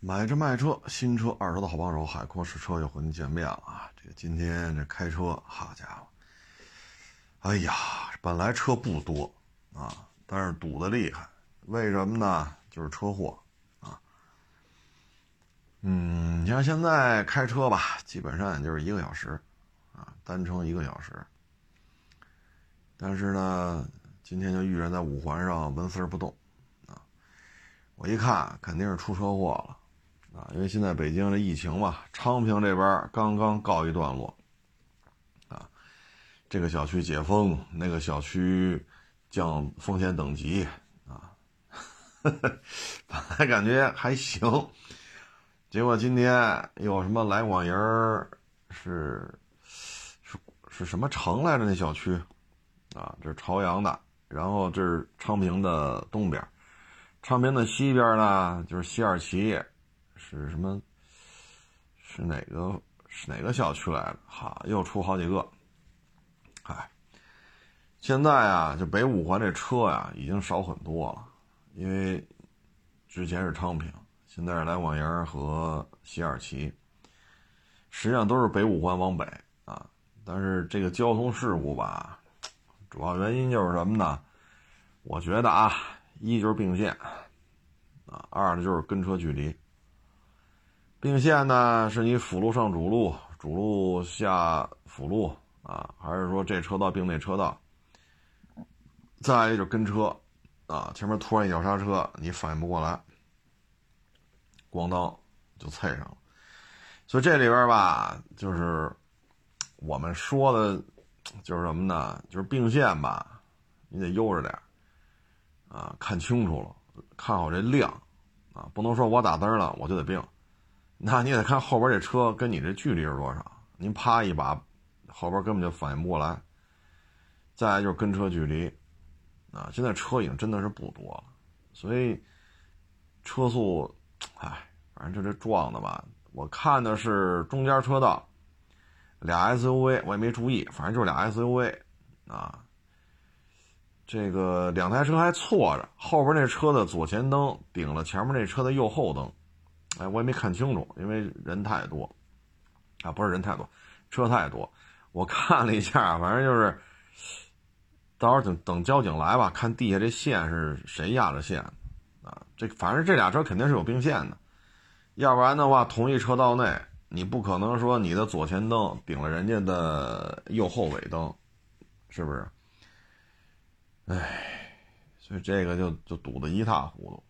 买车卖车，新车二手的好帮手，海阔试车又和您见面了啊！这个今天这开车，好家伙，哎呀，本来车不多啊，但是堵得厉害，为什么呢？就是车祸啊。嗯，你像现在开车吧，基本上也就是一个小时啊，单程一个小时。但是呢，今天就遇人在五环上纹丝不动啊，我一看肯定是出车祸了。啊，因为现在北京这疫情嘛，昌平这边刚刚告一段落，啊，这个小区解封，那个小区降风险等级，啊，本来感觉还行，结果今天有什么来广营是是是什么城来着？那小区，啊，这是朝阳的，然后这是昌平的东边，昌平的西边呢就是西二旗。是什么？是哪个？是哪个小区来的？哈，又出好几个。哎，现在啊，就北五环这车呀，已经少很多了。因为之前是昌平，现在是来广营和西二旗，实际上都是北五环往北啊。但是这个交通事故吧，主要原因就是什么呢？我觉得啊，一就是并线啊，二呢就是跟车距离。并线呢，是你辅路上主路，主路下辅路啊，还是说这车道并那车道？再一个就是跟车啊，前面突然一脚刹车，你反应不过来，咣当就蹭上了。所以这里边吧，就是我们说的，就是什么呢？就是并线吧，你得悠着点啊，看清楚了，看好这量啊，不能说我打灯了我就得并。那你得看后边这车跟你这距离是多少，您啪一把，后边根本就反应不过来。再来就是跟车距离，啊，现在车已经真的是不多了，所以车速，唉，反正就这撞的吧。我看的是中间车道，俩 SUV，我也没注意，反正就是俩 SUV，啊，这个两台车还错着，后边那车的左前灯顶了前面那车的右后灯。哎，我也没看清楚，因为人太多，啊，不是人太多，车太多。我看了一下，反正就是，到时候等等交警来吧，看地下这线是谁压的线，啊，这反正这俩车肯定是有并线的，要不然的话，同一车道内，你不可能说你的左前灯顶了人家的右后尾灯，是不是？哎，所以这个就就堵得一塌糊涂。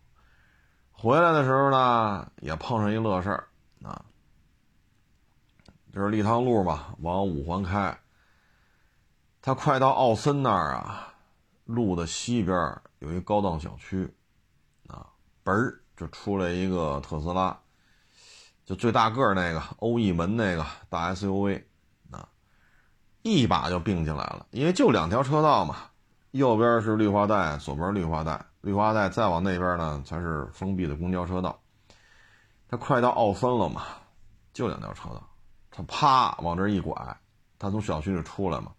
回来的时候呢，也碰上一乐事儿啊，就是立汤路嘛，往五环开。他快到奥森那儿啊，路的西边有一高档小区，啊，嘣儿就出来一个特斯拉，就最大个儿那个欧翼门那个大 SUV，啊，一把就并进来了，因为就两条车道嘛，右边是绿化带，左边绿化带。绿化带再往那边呢，才是封闭的公交车道。他快到奥森了嘛，就两条车道，他啪往这一拐，他从小区里出来嘛。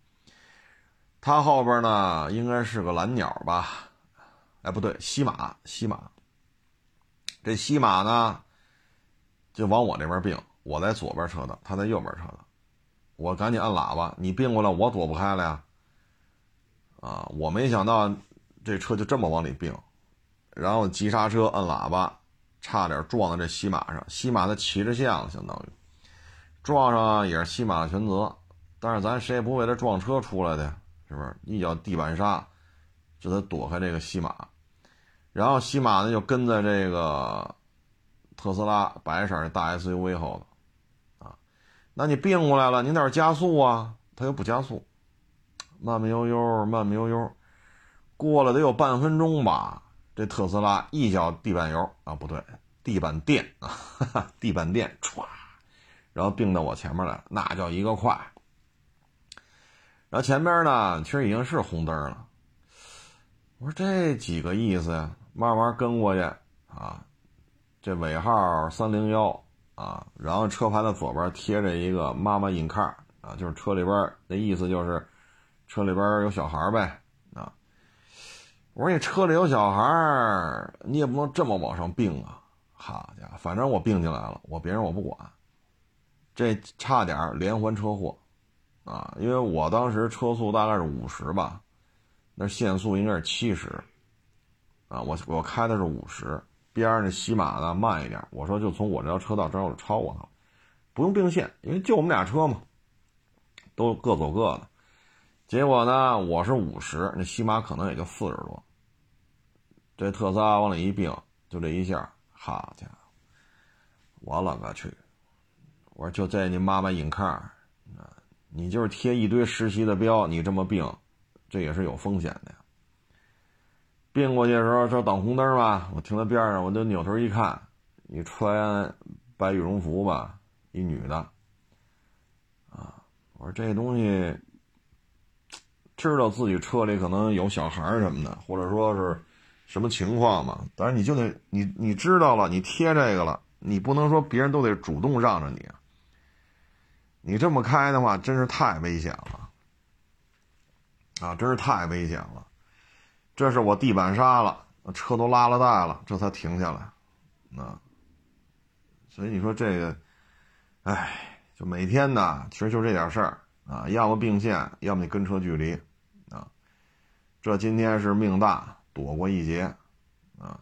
他后边呢，应该是个蓝鸟吧？哎，不对，西马，西马。这西马呢，就往我这边并，我在左边车道，他在右边车道。我赶紧按喇叭，你并过来，我躲不开了呀。啊，我没想到。这车就这么往里并，然后急刹车摁喇叭，差点撞到这西马上。西马的骑着像相当于撞上也是西马的全责，但是咱谁也不为了撞车出来的，是不是？一脚地板刹，就得躲开这个西马。然后西马呢就跟在这个特斯拉白色的大 SUV 后头，啊，那你并过来了，你得加速啊，他又不加速，慢慢悠悠，慢慢悠悠。过了得有半分钟吧，这特斯拉一脚地板油啊，不对，地板垫 啊，地板垫歘，然后并到我前面来了，那叫一个快。然后前边呢，其实已经是红灯了。我说这几个意思呀？慢慢跟过去啊，这尾号三零幺啊，然后车牌的左边贴着一个妈妈 in car 啊，就是车里边那意思就是车里边有小孩呗。我说你车里有小孩儿，你也不能这么往上并啊！好家伙，反正我并进来了，我别人我不管。这差点连环车祸，啊，因为我当时车速大概是五十吧，那限速应该是七十，啊，我我开的是五十，边上那西马呢慢一点，我说就从我这条车道正好就超过他了，不用并线，因为就我们俩车嘛，都各走各的。结果呢，我是五十，那西马可能也就四十多，这特斯拉往里一并，就这一下，好家伙，我勒个去！我说就在你妈妈引抗，啊，你就是贴一堆实习的标，你这么并，这也是有风险的呀。并过去的时候，这等红灯吧，我停在边上，我就扭头一看，你穿白羽绒服吧，一女的，啊，我说这东西知道自己车里可能有小孩什么的，或者说是什么情况嘛，但是你就得你你知道了，你贴这个了，你不能说别人都得主动让着你啊。你这么开的话，真是太危险了，啊，真是太危险了。这是我地板刹了，车都拉了带了，这才停下来，啊。所以你说这个，哎，就每天呢，其实就这点事儿啊，要么并线，要么你跟车距离，啊。这今天是命大，躲过一劫，啊。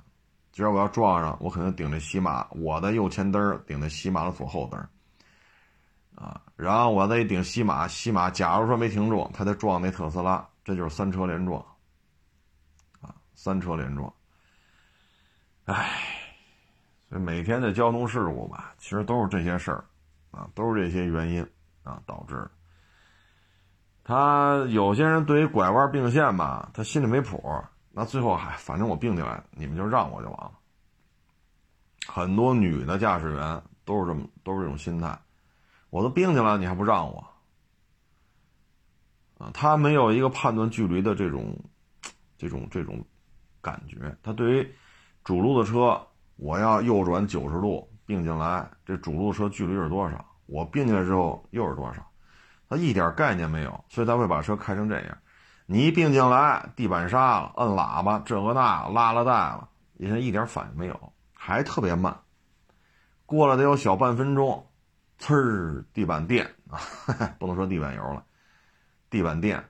今儿我要撞上，我肯定顶着西马，我的右前灯顶着西马的左后灯。啊，然后我再一顶西马，西马假如说没停住，他再撞那特斯拉，这就是三车连撞。啊，三车连撞。唉，所以每天的交通事故吧，其实都是这些事儿，啊，都是这些原因啊导致。他有些人对于拐弯并线吧，他心里没谱，那最后还反正我并进来，你们就让我就完了。很多女的驾驶员都是这么，都是这种心态。我都并进来，你还不让我？啊，他没有一个判断距离的这种、这种、这种感觉。他对于主路的车，我要右转九十度并进来，这主路车距离是多少？我并进来之后又是多少？他一点概念没有，所以他会把车开成这样。你一并进来，地板刹了，摁喇叭，这个那拉了带了，人家一点反应没有，还特别慢，过了得有小半分钟。呲儿，地板电啊，不能说地板油了，地板电。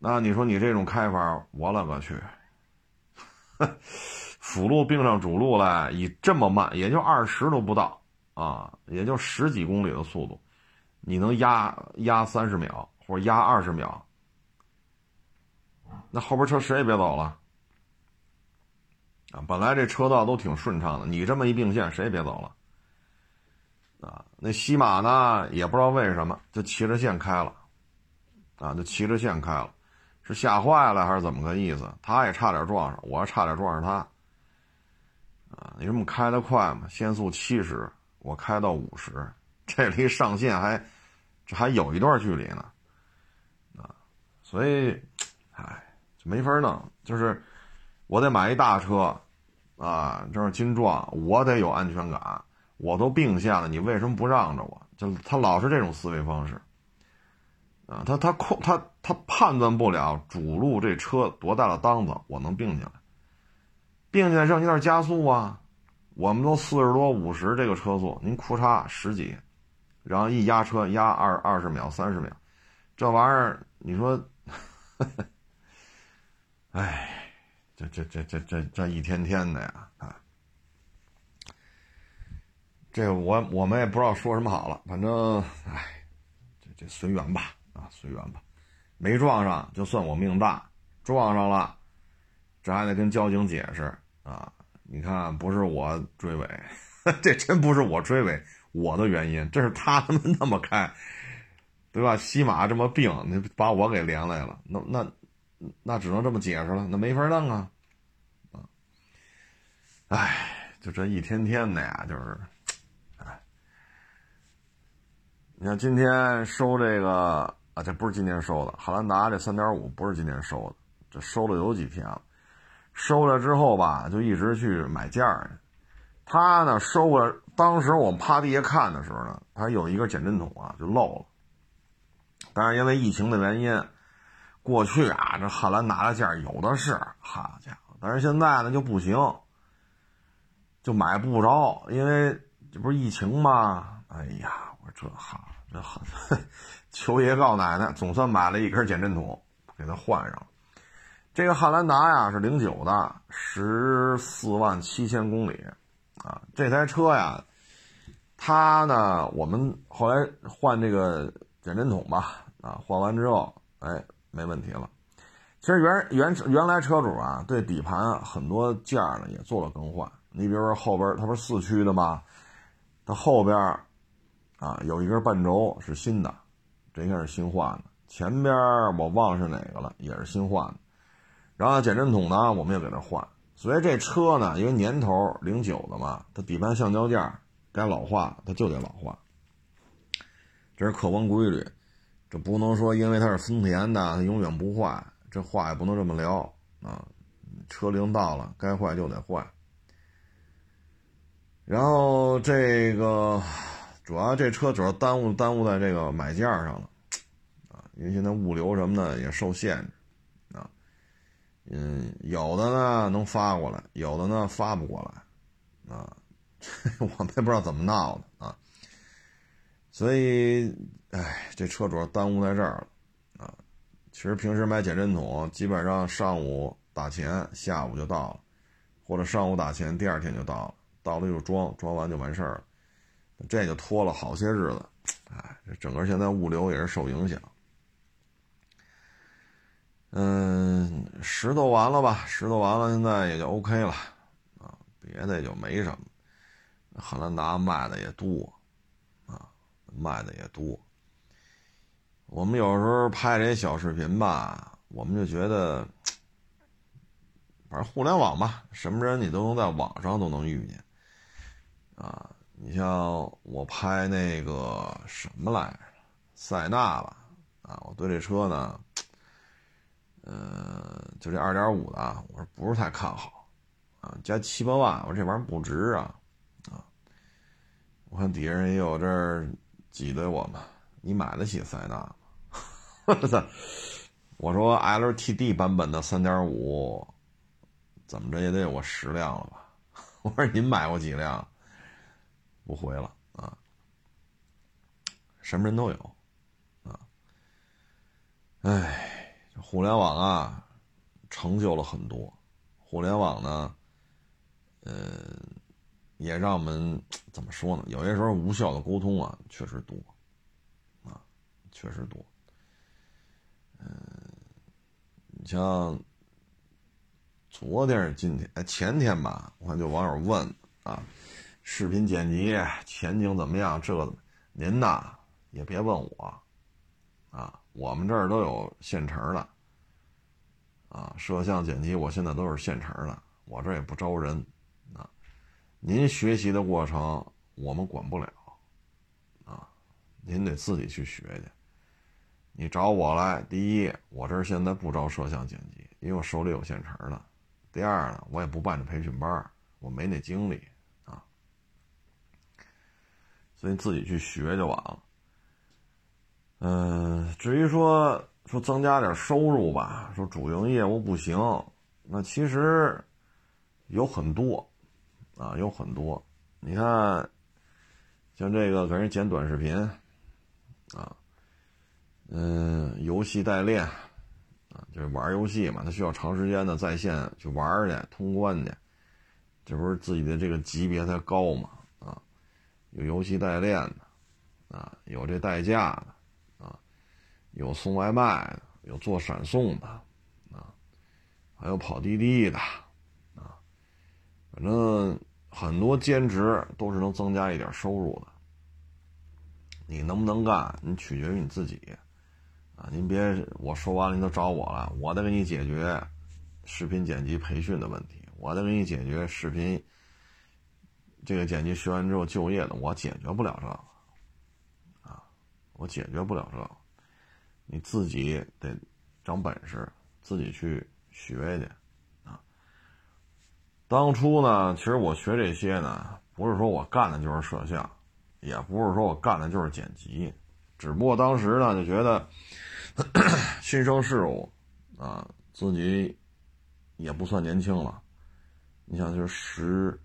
那你说你这种开法，我勒个去！辅路并上主路来，以这么慢，也就二十都不到啊，也就十几公里的速度，你能压压三十秒或者压二十秒？那后边车谁也别走了啊！本来这车道都挺顺畅的，你这么一并线，谁也别走了。啊，那西马呢？也不知道为什么就骑着线开了，啊，就骑着线开了，是吓坏了还是怎么个意思？他也差点撞上，我差点撞上他。啊，你这么开的快吗？限速七十，我开到五十，这离上限还这还有一段距离呢。所以，唉，就没法弄。就是我得买一大车，啊，这是金壮，我得有安全感。我都并线了，你为什么不让着我？就他老是这种思维方式，啊，他他控他他判断不了主路这车多大的档子，我能并进来，并进来让你得加速啊，我们都四十多五十这个车速，您库嚓十几，然后一压车压二二十秒三十秒，这玩意儿你说，哎，这这这这这这一天天的呀，啊。这我我们也不知道说什么好了，反正，哎，这这随缘吧，啊，随缘吧，没撞上就算我命大，撞上了，这还得跟交警解释啊！你看，不是我追尾，这真不是我追尾，我的原因，这是他们那么开，对吧？西马这么病，你把我给连累了，那那那只能这么解释了，那没法弄啊，啊，哎，就这一天天的呀，就是。你看今天收这个啊，这不是今天收的，汉兰达这三点五不是今天收的，这收了有几天了。收了之后吧，就一直去买件儿。他呢收了，当时我们趴地下看的时候呢，他有一个减震筒啊就漏了。但是因为疫情的原因，过去啊这汉兰达的件有的是，好家伙！但是现在呢就不行就买不着，因为这不是疫情吗？哎呀，我说这好，这好，求爷告奶奶，总算买了一根减震筒，给它换上。这个汉兰达呀是零九的，十四万七千公里，啊，这台车呀，它呢，我们后来换这个减震筒吧，啊，换完之后，哎，没问题了。其实原原原来车主啊，对底盘很多件呢也做了更换。你比如说后边它不是四驱的吗？它后边啊有一根半轴是新的，这应该是新换的。前边我忘了是哪个了，也是新换的。然后减震筒呢，我们也给它换。所以这车呢，因为年头零九的嘛，它底盘橡胶件该老化它就得老化，这是客观规律。这不能说因为它是丰田的，它永远不坏。这话也不能这么聊啊！车龄到了，该坏就得坏。然后这个主要这车主要耽误耽误在这个买件上了啊，因为现在物流什么的也受限制啊。嗯，有的呢能发过来，有的呢发不过来啊。我们也不知道怎么闹的。所以，哎，这车主耽误在这儿了啊。其实平时买减震筒，基本上上午打钱，下午就到了，或者上午打钱，第二天就到了，到了就装，装完就完事儿了，这就拖了好些日子，哎，这整个现在物流也是受影响。嗯，石头完了吧？石头完了，现在也就 OK 了，啊，别的也就没什么。汉兰达卖的也多，卖的也多。我们有时候拍这些小视频吧，我们就觉得，反正互联网吧，什么人你都能在网上都能遇见，啊，你像我拍那个什么来着，塞纳吧，啊，我对这车呢，呃，就这二点五的，我说不是太看好，啊，加七八万，我这玩意儿不值啊，啊，我看底下人也有这挤兑我们，你买得起塞纳？我操！我说 LTD 版本的3.5，怎么着也得有个十辆了吧？我说您买过几辆？不回了啊！什么人都有啊！哎，互联网啊，成就了很多。互联网呢，呃，也让我们怎么说呢？有些时候无效的沟通啊，确实多啊，确实多。嗯，你像昨天、今天、哎前天吧，我看就网友问啊，视频剪辑前景怎么样？这个您呐也别问我啊，我们这儿都有现成的啊，摄像剪辑我现在都是现成的，我这也不招人。您学习的过程我们管不了啊，您得自己去学去。你找我来，第一，我这现在不招摄像剪辑，因为我手里有现成的；第二呢，我也不办这培训班，我没那精力啊，所以自己去学就完了。嗯，至于说说增加点收入吧，说主营业务不行，那其实有很多啊，有很多。你看，像这个给人剪短视频啊。嗯，游戏代练，啊，就是玩游戏嘛，他需要长时间的在线去玩去通关去，这不是自己的这个级别才高嘛，啊，有游戏代练的，啊，有这代驾的，啊，有送外卖的，有做闪送的，啊，还有跑滴滴的，啊，反正很多兼职都是能增加一点收入的，你能不能干，你取决于你自己。啊，您别我说完了，您都找我了，我得给你解决视频剪辑培训的问题，我得给你解决视频这个剪辑学完之后就业的，我解决不了这个。啊，我解决不了这个，你自己得长本事，自己去学去。当初呢，其实我学这些呢，不是说我干的就是摄像，也不是说我干的就是剪辑，只不过当时呢就觉得。新生事物，啊，自己也不算年轻了。你想，就是十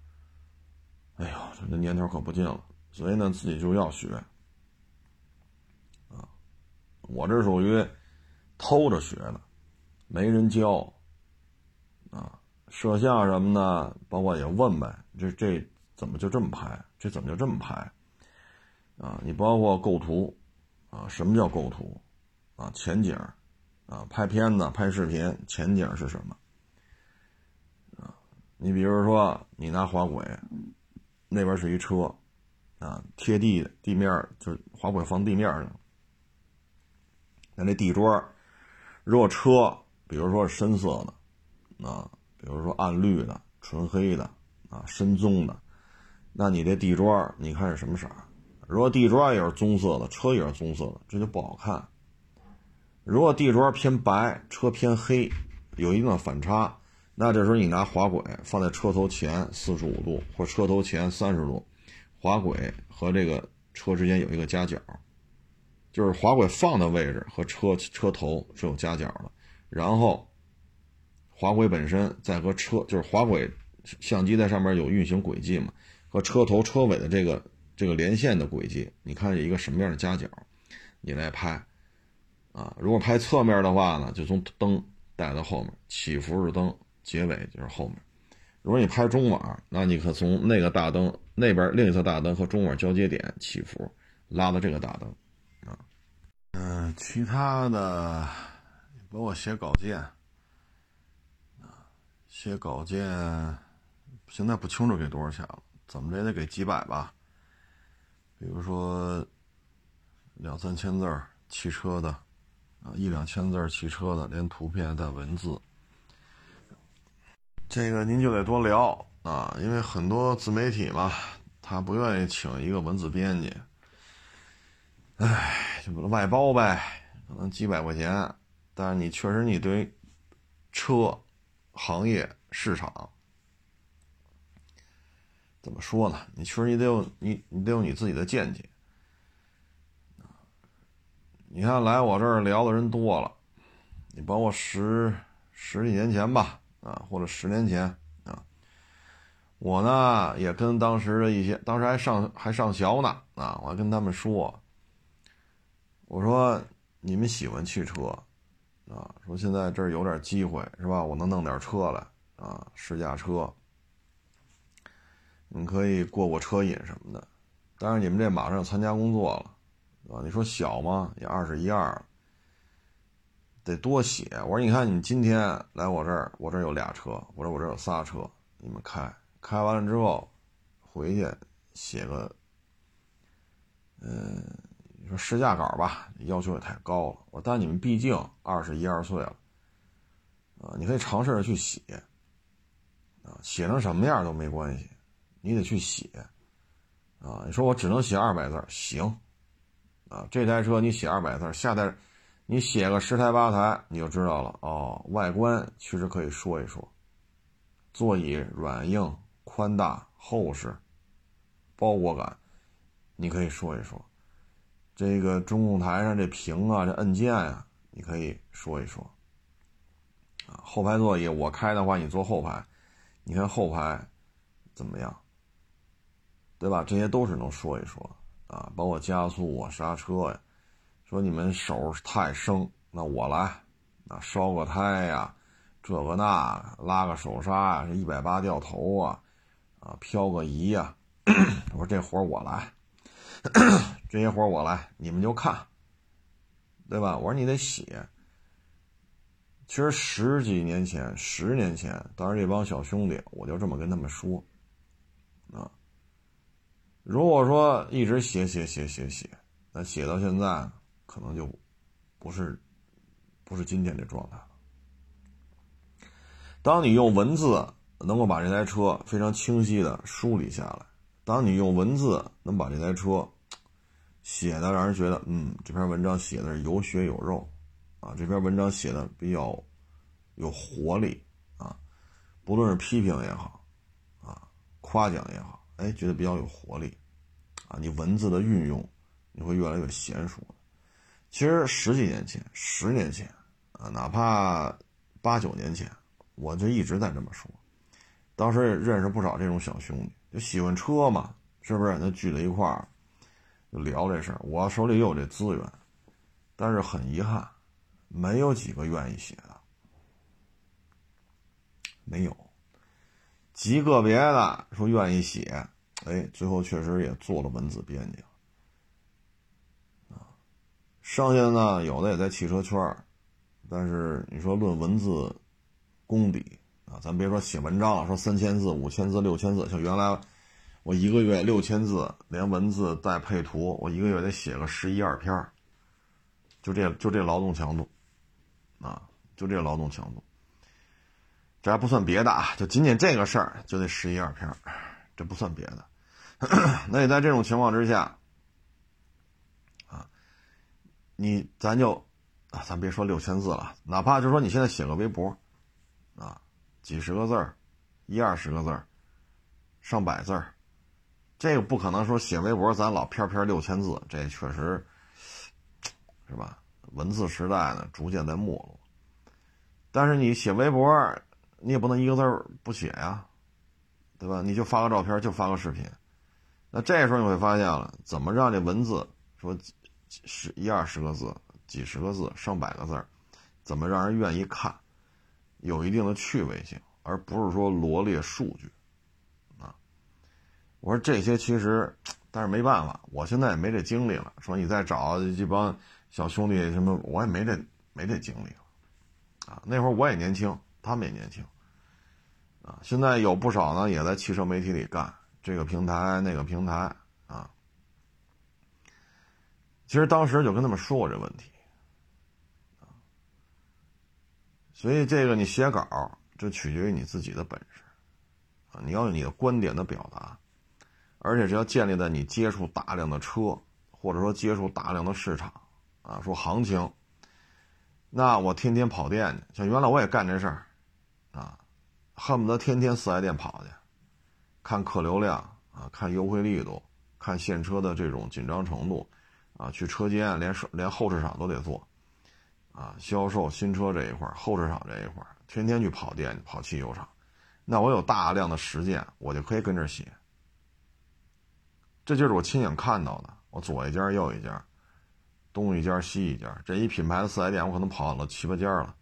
这年头可不近了，所以呢，自己就要学。啊，我这属于偷着学的，没人教。啊，摄像什么的，包括也问呗，这这怎么就这么拍？这怎么就这么拍？啊，你包括构图，啊，什么叫构图？啊，前景，啊，拍片子、拍视频，前景是什么？啊，你比如说，你拿滑轨，那边是一车，啊，贴地地面就滑轨放地面上，那那地砖，如果车，比如说深色的，啊，比如说暗绿的、纯黑的，啊，深棕的，那你这地砖，你看是什么色？如果地砖也是棕色的，车也是棕色的，这就不好看。如果地砖偏白，车偏黑，有一定的反差，那这时候你拿滑轨放在车头前四十五度或车头前三十度，滑轨和这个车之间有一个夹角，就是滑轨放的位置和车车头是有夹角的，然后滑轨本身再和车就是滑轨相机在上面有运行轨迹嘛，和车头车尾的这个这个连线的轨迹，你看一个什么样的夹角，你来拍。啊，如果拍侧面的话呢，就从灯带到后面，起伏是灯，结尾就是后面。如果你拍中网，那你可从那个大灯那边另一侧大灯和中网交接点起伏，拉到这个大灯。啊，嗯，其他的包括写稿件，写稿件现在不清楚给多少钱了，怎么着也得给几百吧。比如说两三千字汽车的。啊，一两千字汽车的，连图片带文字，这个您就得多聊啊，因为很多自媒体嘛，他不愿意请一个文字编辑，唉，就外包呗，可能几百块钱，但是你确实你对车行业市场怎么说呢？你确实你得有你你得有你自己的见解。你看，来我这儿聊的人多了，你包括十十几年前吧，啊，或者十年前啊，我呢也跟当时的一些，当时还上还上学呢，啊，我还跟他们说，我说你们喜欢汽车，啊，说现在这儿有点机会是吧？我能弄点车来，啊，试驾车，你可以过过车瘾什么的，但是你们这马上要参加工作了。啊，你说小吗？也二十一二，得多写。我说，你看，你今天来我这儿，我这儿有俩车，我说我这儿有仨车，你们开，开完了之后，回去写个，嗯，你说试驾稿吧，要求也太高了。我，但你们毕竟二十一二岁了，啊，你可以尝试着去写，啊，写成什么样都没关系，你得去写，啊，你说我只能写二百字，行。啊，这台车你写二百字，下台你写个十台八台，你就知道了哦。外观其实可以说一说，座椅软硬、宽大、厚实、包裹感，你可以说一说。这个中控台上这屏啊，这按键啊，你可以说一说。啊，后排座椅我开的话，你坐后排，你看后排怎么样？对吧？这些都是能说一说。啊，包括加速啊、刹车呀，说你们手太生，那我来，啊，烧个胎呀，这个那，拉个手刹呀，是一百八掉头啊，啊，漂个移呀，我说这活我来，这些活我来，你们就看，对吧？我说你得写。其实十几年前、十年前，当时这帮小兄弟，我就这么跟他们说，啊。如果说一直写写写写写，那写到现在可能就不是不是今天这状态了。当你用文字能够把这台车非常清晰的梳理下来，当你用文字能把这台车写的让人觉得，嗯，这篇文章写的是有血有肉啊，这篇文章写的比较有活力啊，不论是批评也好啊，夸奖也好。哎，觉得比较有活力，啊，你文字的运用，你会越来越娴熟。其实十几年前、十年前，啊，哪怕八九年前，我就一直在这么说。当时也认识不少这种小兄弟，就喜欢车嘛，是不是？那聚在一块儿就聊这事儿。我手里有这资源，但是很遗憾，没有几个愿意写的，没有。极个别的说愿意写，哎，最后确实也做了文字编辑啊。剩下的呢，有的也在汽车圈，但是你说论文字功底啊，咱别说写文章了，说三千字、五千字、六千字，像原来我一个月六千字，连文字带配图，我一个月得写个十一二篇就这就这劳动强度啊，就这劳动强度。这还不算别的啊，就仅仅这个事儿就得十一二篇，这不算别的。那你在这种情况之下，啊，你咱就啊，咱别说六千字了，哪怕就说你现在写个微博，啊，几十个字儿，一二十个字儿，上百字儿，这个不可能说写微博咱老篇篇六千字，这确实是吧？文字时代呢逐渐在没落，但是你写微博。你也不能一个字不写呀，对吧？你就发个照片，就发个视频，那这时候你会发现了，怎么让这文字说十一二十个字、几十个字、上百个字，怎么让人愿意看，有一定的趣味性，而不是说罗列数据。我说这些其实，但是没办法，我现在也没这精力了。说你再找这帮小兄弟什么，我也没这没这精力了啊。那会儿我也年轻，他们也年轻。啊，现在有不少呢，也在汽车媒体里干这个平台那个平台啊。其实当时就跟他们说过这问题，所以这个你写稿，这取决于你自己的本事，啊，你要有你的观点的表达，而且是要建立在你接触大量的车，或者说接触大量的市场，啊，说行情。那我天天跑店去，像原来我也干这事儿，啊。恨不得天天四 S 店跑去，看客流量啊，看优惠力度，看现车的这种紧张程度，啊，去车间连连后市场都得做，啊，销售新车这一块儿后市场这一块儿天天去跑店跑汽油厂，那我有大量的实践，我就可以跟这写。这就是我亲眼看到的，我左一家右一家，东一家西一家，这一品牌的四 S 店我可能跑了七八家了。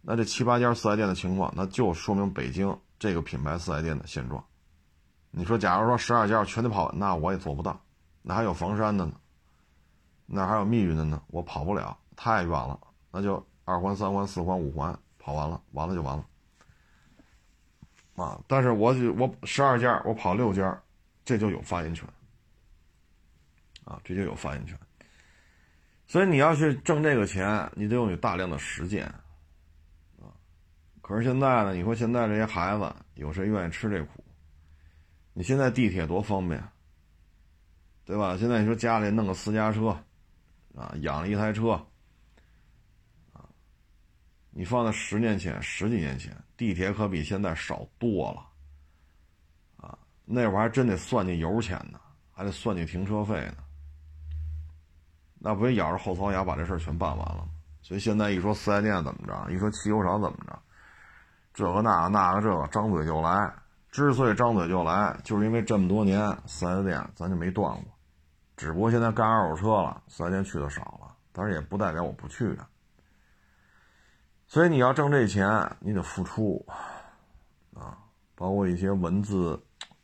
那这七八家四 S 店的情况，那就说明北京这个品牌四 S 店的现状。你说，假如说十二家全得跑，那我也做不到。那还有房山的呢，那还有密云的呢，我跑不了，太远了。那就二环、三环、四环、五环跑完了，完了就完了。啊！但是我我十二家我跑六家，这就有发言权。啊，这就有发言权。所以你要去挣这个钱，你得有你大量的实践。可是现在呢？你说现在这些孩子有谁愿意吃这苦？你现在地铁多方便，对吧？现在你说家里弄个私家车，啊，养了一台车，啊，你放在十年前、十几年前，地铁可比现在少多了，那会儿还真得算计油钱呢，还得算计停车费呢，那不得咬着后槽牙把这事儿全办完了吗？所以现在一说四 S 店怎么着，一说汽油厂怎么着。这个那个那个这个张嘴就来，之所以张嘴就来，就是因为这么多年四 S 店咱就没断过，只不过现在干二手车了，四 S 店去的少了，但是也不代表我不去的。所以你要挣这钱，你得付出啊，包括一些文字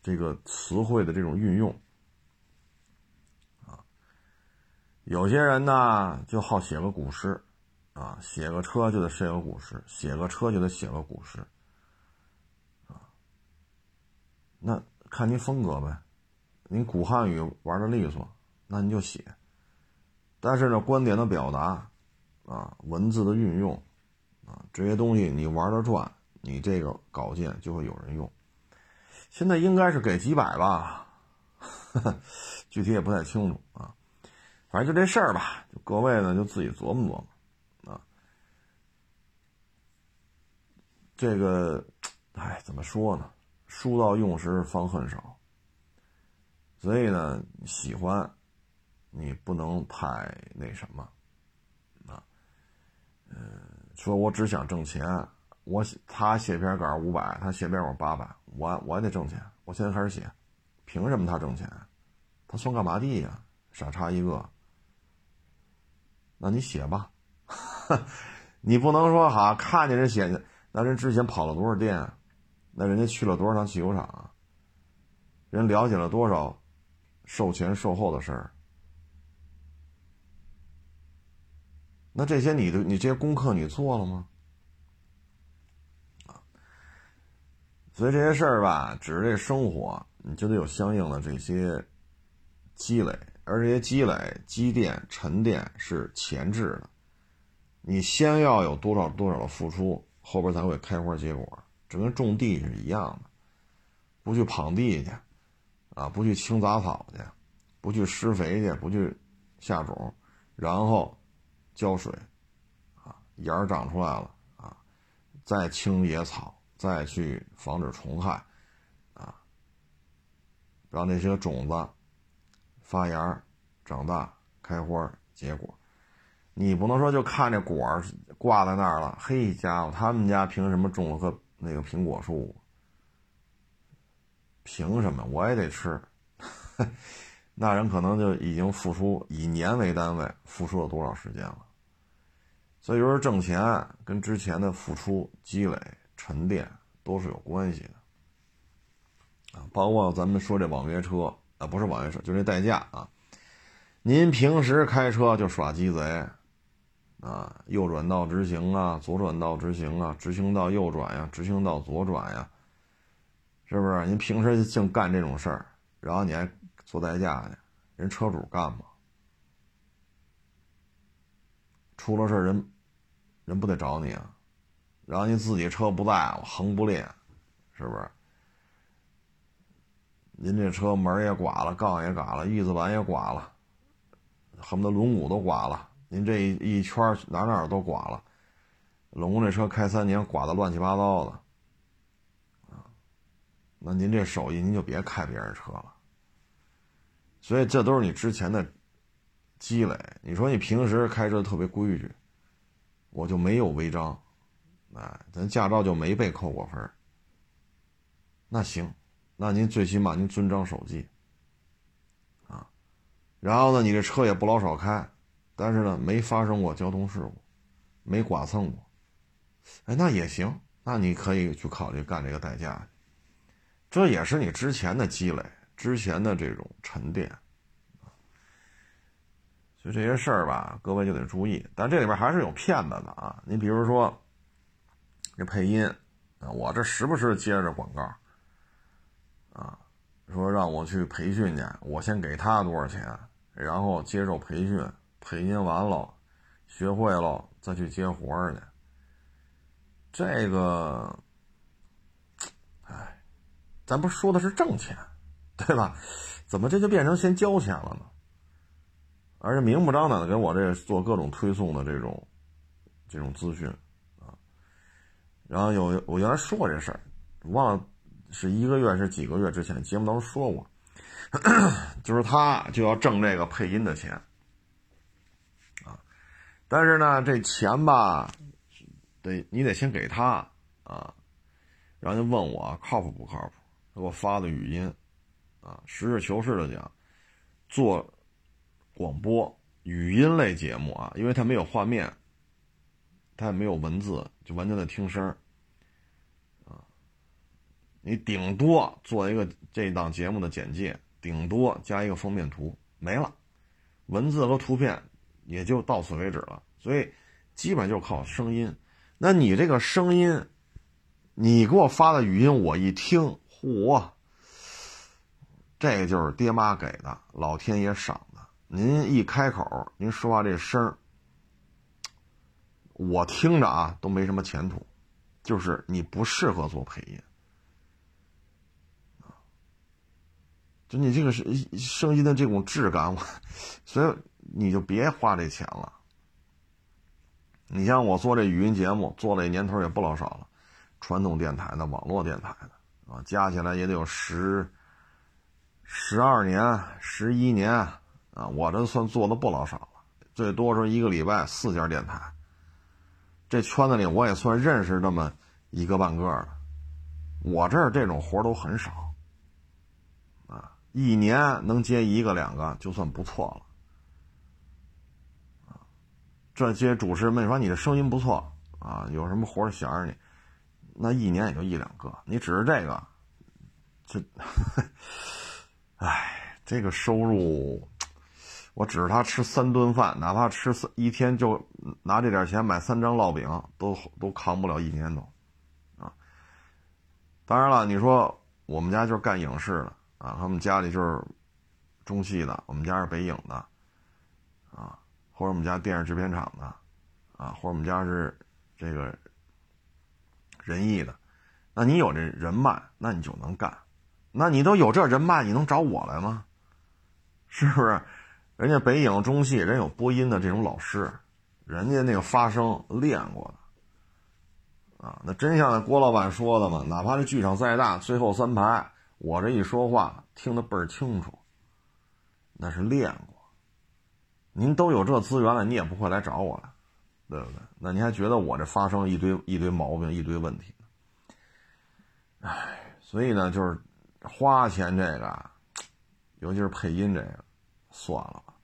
这个词汇的这种运用啊。有些人呢就好写个古诗。啊，写个车就得写个古诗，写个车就得写个古诗，啊，那看您风格呗，您古汉语玩的利索，那您就写。但是呢，观点的表达，啊，文字的运用，啊，这些东西你玩的转，你这个稿件就会有人用。现在应该是给几百吧，具体也不太清楚啊，反正就这事儿吧，就各位呢就自己琢磨琢磨啊。这个，哎，怎么说呢？书到用时方恨少。所以呢，喜欢，你不能太那什么，啊，嗯，说我只想挣钱，我写他写篇稿五百，他写篇稿八百，我我也得挣钱，我现在开始写，凭什么他挣钱？他算干嘛的呀？傻叉一个。那你写吧，你不能说哈，看见人写，那人之前跑了多少店，那人家去了多少趟汽油厂，人了解了多少售前售后的事儿。那这些你的你这些功课你做了吗？所以这些事儿吧，指这生活，你就得有相应的这些积累，而这些积累积淀沉淀是前置的，你先要有多少多少的付出，后边才会开花结果，这跟种地是一样的，不去捧地去，啊，不去清杂草去，不去施肥去，不去下种，然后。浇水，啊，芽儿长出来了啊，再清野草，再去防止虫害，啊，让那些种子发芽、长大、开花、结果。你不能说就看这果儿挂在那儿了，嘿家伙，他们家凭什么种了棵那个苹果树？凭什么我也得吃？那人可能就已经付出以年为单位，付出了多少时间了？所以说挣钱跟之前的付出、积累、沉淀都是有关系的啊。包括咱们说这网约车啊，不是网约车，就这代驾啊。您平时开车就耍鸡贼啊，右转道直行啊，左转道直行啊，直行道右转呀，直行道左转呀，是不是？您平时净干这种事儿，然后你还。做代驾去，人车主干吗？出了事人，人不得找你啊？然后你自己车不在，我横不练，是不是？您这车门也刮了，杠也嘎了，翼子板也刮了，恨不得轮毂都刮了。您这一一圈哪哪都刮了，老公这车开三年，刮的乱七八糟的，啊，那您这手艺您就别开别人车了。所以这都是你之前的积累。你说你平时开车特别规矩，我就没有违章，哎，咱驾照就没被扣过分那行，那您最起码您遵章守纪啊。然后呢，你这车也不老少开，但是呢，没发生过交通事故，没剐蹭过，哎，那也行。那你可以去考虑干这个代驾，这也是你之前的积累。之前的这种沉淀，所以这些事儿吧，各位就得注意。但这里边还是有骗子的啊！你比如说，这配音啊，我这时不时接着广告啊，说让我去培训去，我先给他多少钱，然后接受培训，配音完了，学会了再去接活儿去。这个，哎，咱不说的是挣钱。对吧？怎么这就变成先交钱了呢？而且明目张胆的给我这做各种推送的这种这种资讯。然后有我原来说过这事儿，忘了是一个月是几个月之前节目当中说过，就是他就要挣这个配音的钱啊。但是呢，这钱吧，得你得先给他啊，然后就问我靠谱不靠谱，他给我发的语音。啊，实事求是的讲，做广播语音类节目啊，因为它没有画面，它也没有文字，就完全在听声啊。你顶多做一个这档节目的简介，顶多加一个封面图，没了，文字和图片也就到此为止了。所以基本就靠声音。那你这个声音，你给我发的语音，我一听，嚯！这就是爹妈给的，老天爷赏的。您一开口，您说话这声儿，我听着啊都没什么前途，就是你不适合做配音就你这个是声音的这种质感，我所以你就别花这钱了。你像我做这语音节目，做了年头也不老少了，传统电台的、网络电台的啊，加起来也得有十。十二年、十一年啊，我这算做的不老少了。最多是一个礼拜四家电台，这圈子里我也算认识这么一个半个的。我这儿这种活都很少，一年能接一个两个就算不错了。这些主持人们说你的声音不错啊，有什么活想着你，那一年也就一两个。你只是这个，这，唉，这个收入，我指着他吃三顿饭，哪怕吃三一天就拿这点钱买三张烙饼，都都扛不了一年都，啊。当然了，你说我们家就是干影视的啊，他们家里就是中戏的，我们家是北影的，啊。或者我们家电视制片厂的，啊，或者我们家是这个仁义的，那你有这人脉，那你就能干。那你都有这人脉，你能找我来吗？是不是？人家北影、中戏人有播音的这种老师，人家那个发声练过的，啊，那真像郭老板说的嘛，哪怕这剧场再大，最后三排我这一说话听得倍儿清楚，那是练过。您都有这资源了，你也不会来找我了，对不对？那您还觉得我这发生一堆一堆毛病、一堆问题呢？唉，所以呢，就是花钱这个，尤其是配音这个，算了吧。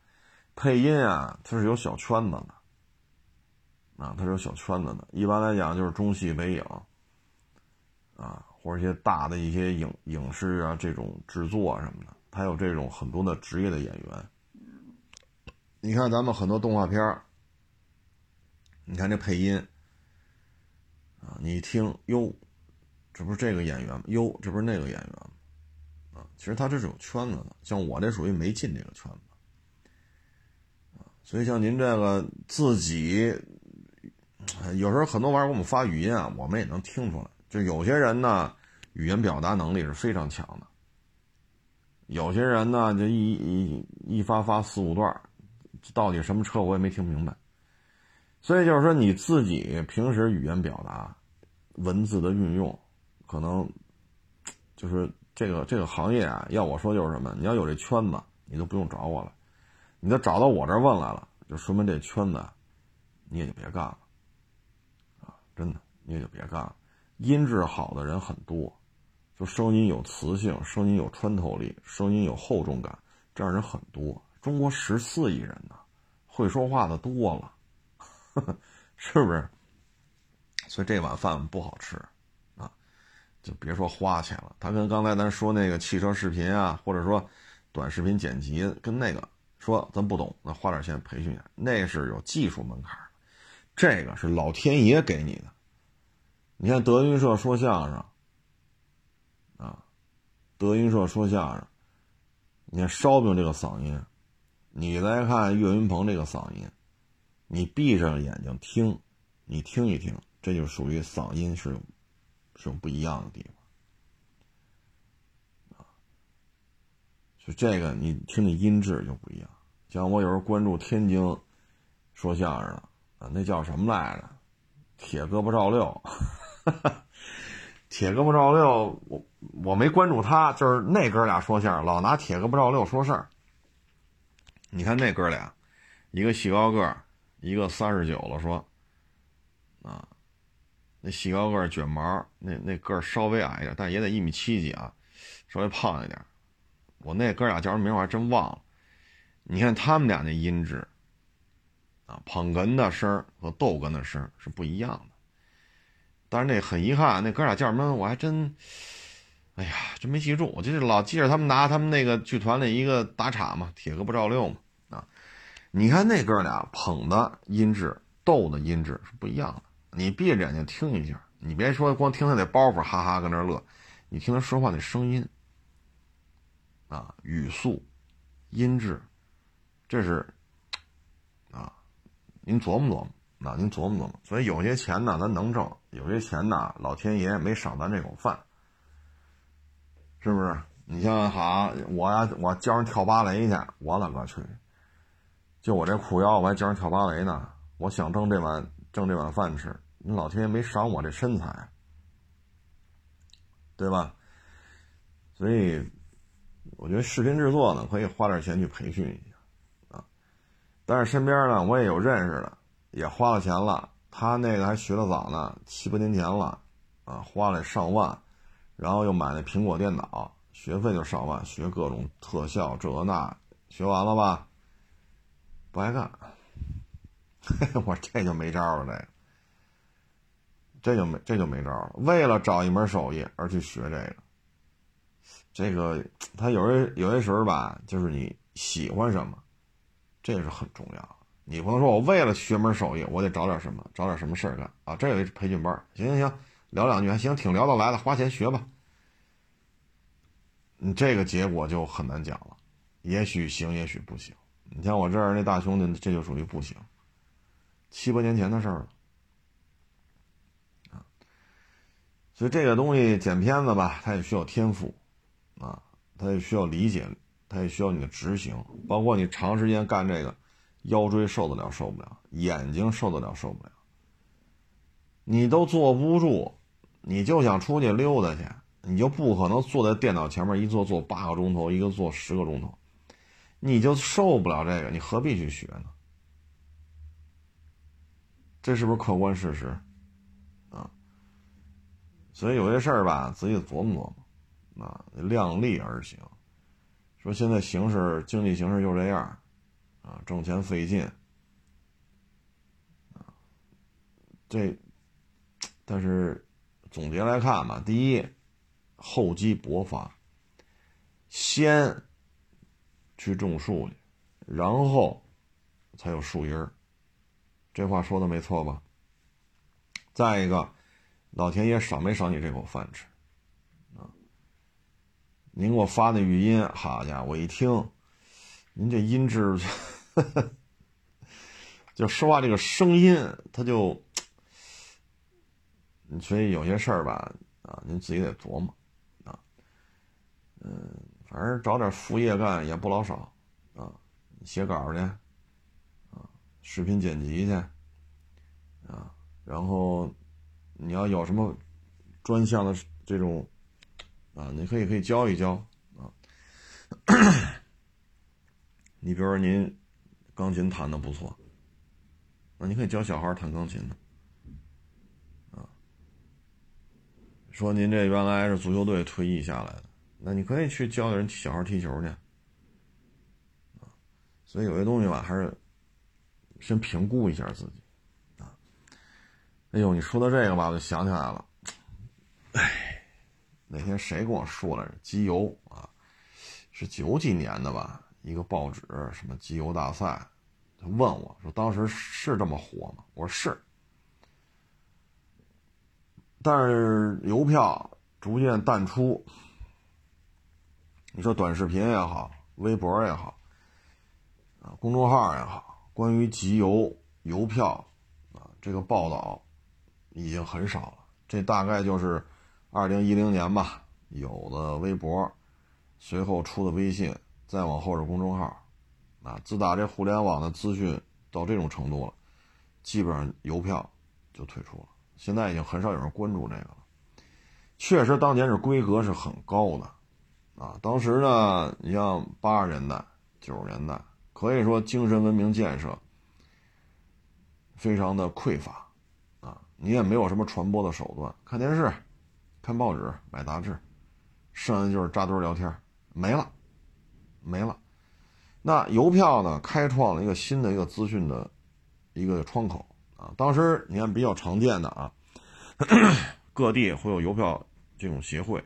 配音啊，它是有小圈子的，啊，它是有小圈子的。一般来讲，就是中戏、北影，啊，或者一些大的一些影影视啊这种制作什么的，他有这种很多的职业的演员。你看咱们很多动画片你看这配音啊，你听哟，这不是这个演员吗？哟，这不是那个演员吗？啊，其实他这是有圈子的，像我这属于没进这个圈子啊。所以像您这个自己，有时候很多玩意儿给我们发语音啊，我们也能听出来。就有些人呢，语言表达能力是非常强的；有些人呢，就一一一发发四五段。到底什么车我也没听明白，所以就是说你自己平时语言表达、文字的运用，可能就是这个这个行业啊。要我说就是什么，你要有这圈子，你都不用找我了，你都找到我这问来了，就说明这圈子你也就别干了啊！真的你也就别干了。音质好的人很多，就声音有磁性，声音有穿透力，声音有厚重感，这样人很多。中国十四亿人呢，会说话的多了呵呵，是不是？所以这碗饭不好吃啊，就别说花钱了。他跟刚才咱说那个汽车视频啊，或者说短视频剪辑，跟那个说咱不懂，那花点钱培训一下，那是有技术门槛这个是老天爷给你的。你看德云社说相声啊，德云社说相声，你看烧饼这个嗓音。你再看岳云鹏这个嗓音，你闭上眼睛听，你听一听，这就属于嗓音是是不一样的地方啊。就这个，你听的音质就不一样。像我有时候关注天津说相声的啊，那叫什么来着？铁胳膊赵六，铁胳膊赵六，我我没关注他，就是那哥俩说相声，老拿铁胳膊赵六说事儿。你看那哥俩，一个细高个，一个三十九了，说，啊，那细高个卷毛，那那个稍微矮一点，但也得一米七几啊，稍微胖一点。我那哥俩叫什么名我还真忘了。你看他们俩那音质，啊，捧哏的声和逗哏的声是不一样的。但是那很遗憾，那哥俩叫什么我还真，哎呀，真没记住。我就是老记着他们拿他们那个剧团的一个打岔嘛，铁胳膊赵六嘛啊。你看那哥俩捧的音质、逗的音质是不一样的。你闭着眼睛听一下，你别说光听他那包袱，哈哈搁那乐，你听他说话那声音，啊，语速、音质，这是啊，您琢磨琢磨，那您琢磨琢磨。所以有些钱呢，咱能挣；有些钱呢，老天爷没赏咱这口饭，是不是？你像好，我呀，我教人跳芭蕾去，我勒个去！就我这裤腰，我还教人跳芭蕾呢。我想挣这碗挣这碗饭吃，你老天爷没赏我这身材，对吧？所以我觉得视频制作呢，可以花点钱去培训一下啊。但是身边呢，我也有认识的，也花了钱了。他那个还学的早呢，七八年前了啊，花了上万，然后又买那苹果电脑，学费就上万，学各种特效这那，学完了吧，不爱干。我这就没招了，这个，这就没这就没招了。为了找一门手艺而去学这个，这个他有些有些时候吧，就是你喜欢什么，这是很重要。你不能说我为了学门手艺，我得找点什么，找点什么事儿干啊？这有一培训班，行行行，聊两句还行，挺聊得来的，花钱学吧。你这个结果就很难讲了，也许行，也许不行。你像我这儿那大兄弟，这就属于不行。七八年前的事儿了，啊，所以这个东西剪片子吧，它也需要天赋，啊，它也需要理解，它也需要你的执行，包括你长时间干这个，腰椎受得了受不了，眼睛受得了受不了，你都坐不住，你就想出去溜达去。你就不可能坐在电脑前面一坐坐八个钟头，一个坐十个钟头，你就受不了这个，你何必去学呢？这是不是客观事实？啊，所以有些事儿吧，自己琢磨琢磨，啊，量力而行。说现在形势经济形势就这样，啊，挣钱费劲，啊，这，但是总结来看吧，第一。厚积薄发，先去种树去，然后才有树荫儿。这话说的没错吧？再一个，老天爷赏没赏你这口饭吃？啊，您给我发那语音，好家伙，我一听，您这音质，呵 就说话这个声音，他就，所以有些事儿吧，啊，您自己得琢磨。啊嗯，反正找点副业干也不老少，啊，写稿去，啊，视频剪辑去，啊，然后你要有什么专项的这种，啊，你可以可以教一教，啊，你比如说您钢琴弹的不错，那你可以教小孩弹钢琴的，啊，说您这原来是足球队退役下来的。那你可以去教人小孩踢球去，啊，所以有些东西吧，还是先评估一下自己，啊，哎呦，你说到这个吧，我就想起来了，哎，那天谁跟我说来着？机油啊，是九几年的吧？一个报纸什么集邮大赛，他问我说，当时是这么火吗？我说是，但是邮票逐渐淡出。你说短视频也好，微博也好，啊，公众号也好，关于集邮邮票啊这个报道已经很少了。这大概就是二零一零年吧，有的微博，随后出的微信，再往后是公众号，啊，自打这互联网的资讯到这种程度了，基本上邮票就退出了。现在已经很少有人关注这个了。确实，当年是规格是很高的。啊，当时呢，你像八十年代、九十年代，可以说精神文明建设非常的匮乏，啊，你也没有什么传播的手段，看电视、看报纸、买杂志，剩下就是扎堆聊天，没了，没了。那邮票呢，开创了一个新的一个资讯的一个窗口啊。当时你看比较常见的啊，各地会有邮票这种协会。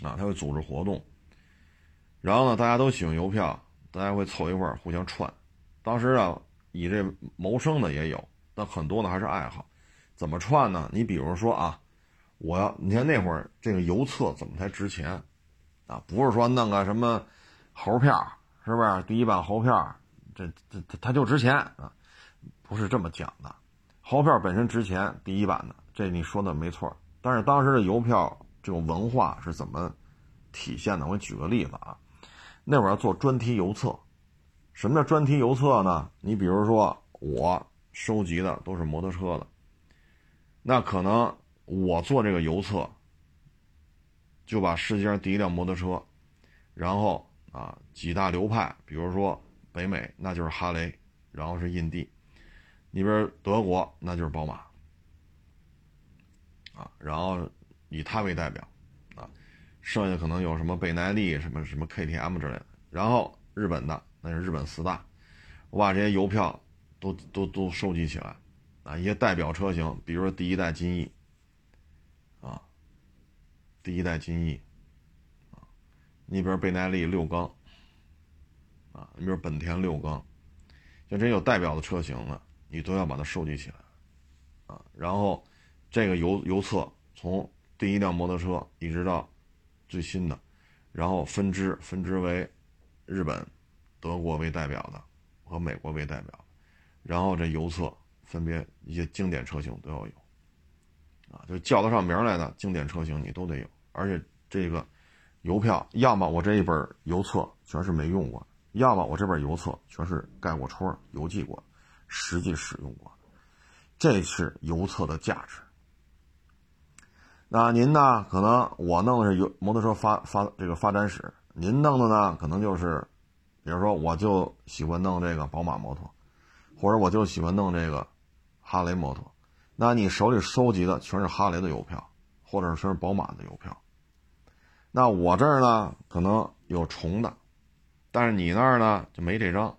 啊，他会组织活动，然后呢，大家都喜欢邮票，大家会凑一块儿互相串。当时啊，以这谋生的也有，但很多呢还是爱好。怎么串呢？你比如说啊，我要你看那会儿这个邮册怎么才值钱啊？不是说弄个什么猴票，是不是？第一版猴票，这这它它就值钱啊？不是这么讲的。猴票本身值钱，第一版的，这你说的没错。但是当时的邮票。这种文化是怎么体现的？我举个例子啊，那会儿要做专题邮册，什么叫专题邮册呢？你比如说我收集的都是摩托车的，那可能我做这个邮册，就把世界上第一辆摩托车，然后啊几大流派，比如说北美那就是哈雷，然后是印地，那边德国那就是宝马，啊，然后。以他为代表，啊，剩下可能有什么倍耐力、什么什么 KTM 之类的。然后日本的那是日本四大，我把这些邮票都都都收集起来，啊，一些代表车型，比如说第一代金翼，第一代金翼，啊，你比如倍耐力六缸，啊，你比如本田六缸，像这有代表的车型的，你都要把它收集起来，啊，然后这个邮邮册从第一辆摩托车一直到最新的，然后分支分支为。日本、德国为代表的和美国为代表，然后这邮册分别一些经典车型都要有，啊，就叫得上名来的经典车型你都得有，而且这个邮票，要么我这一本邮册全是没用过，要么我这本邮册全是盖过戳邮寄过，实际使用过，这是邮册的价值。那您呢？可能我弄的是邮摩托车发发这个发展史。您弄的呢，可能就是，比如说，我就喜欢弄这个宝马摩托，或者我就喜欢弄这个哈雷摩托。那你手里收集的全是哈雷的邮票，或者全是宝马的邮票。那我这儿呢，可能有重的，但是你那儿呢就没这张。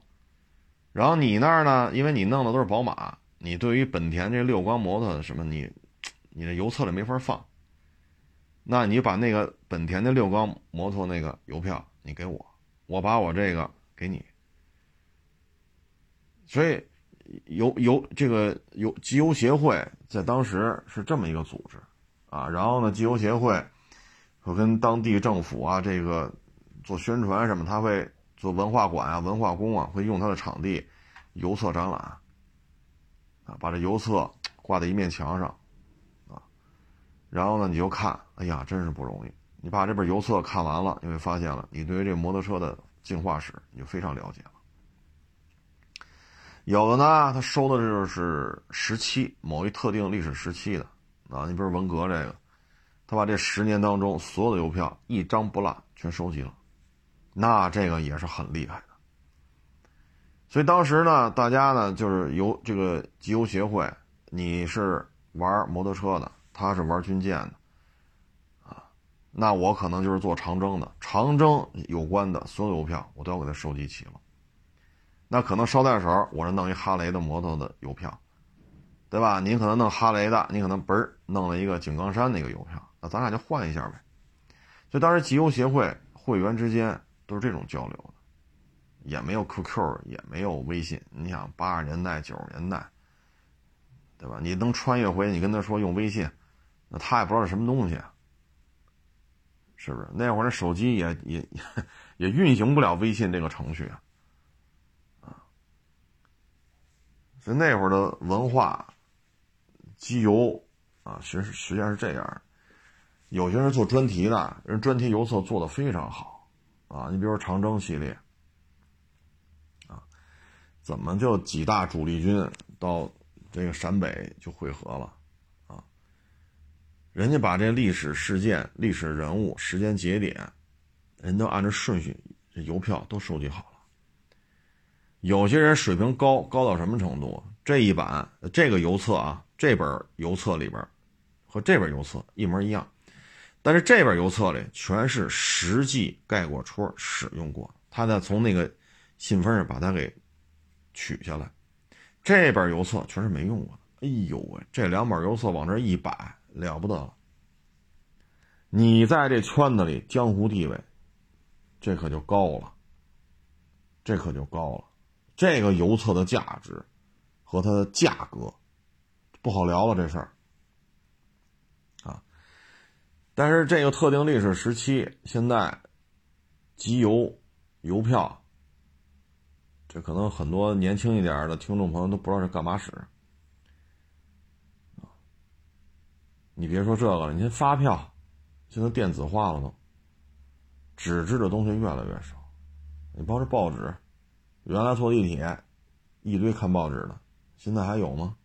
然后你那儿呢，因为你弄的都是宝马，你对于本田这六缸摩托什么，你你的邮册里没法放。那你把那个本田的六缸摩托那个邮票你给我，我把我这个给你。所以邮邮这个邮集邮协会在当时是这么一个组织啊，然后呢，集邮协会就跟当地政府啊这个做宣传什么，他会做文化馆啊、文化宫啊，会用他的场地邮册展览啊，把这邮册挂在一面墙上啊。然后呢，你就看，哎呀，真是不容易。你把这本邮册看完了，你会发现了，你对于这摩托车的进化史你就非常了解了。有的呢，他收的就是时期某一特定历史时期的啊，你比如文革这个，他把这十年当中所有的邮票一张不落全收集了，那这个也是很厉害的。所以当时呢，大家呢就是邮这个集邮协会，你是玩摩托车的。他是玩军舰的，啊，那我可能就是做长征的，长征有关的所有邮票我都要给他收集齐了。那可能捎带手，我是弄一哈雷的摩托的邮票，对吧？您可能弄哈雷的，你可能嘣儿弄了一个井冈山那个邮票，那咱俩就换一下呗。所以当时集邮协会会员之间都是这种交流的，也没有 QQ，也没有微信。你想八十年代、九十年代，对吧？你能穿越回，你跟他说用微信。那他也不知道是什么东西，是不是？那会儿那手机也也也运行不了微信这个程序啊，啊，所以那会儿的文化机邮啊，实实际上是这样。有些人做专题的，人专题邮册做的非常好啊。你比如说长征系列啊，怎么就几大主力军到这个陕北就汇合了？啊人家把这历史事件、历史人物、时间节点，人都按照顺序，这邮票都收集好了。有些人水平高，高到什么程度？这一版这个邮册啊，这本邮册里边和这本邮册一模一样，但是这本邮册里全是实际盖过戳使用过，他再从那个信封上把它给取下来。这本邮册全是没用过的。哎呦喂，这两本邮册往这一摆。了不得了！你在这圈子里江湖地位，这可就高了。这可就高了。这个邮册的价值和它的价格不好聊了，这事儿啊。但是这个特定历史时期，现在集邮邮票，这可能很多年轻一点的听众朋友都不知道是干嘛使。你别说这个了，你看发票，现在电子化了都，纸质的东西越来越少。你包括报纸，原来坐地铁，一堆看报纸的，现在还有吗？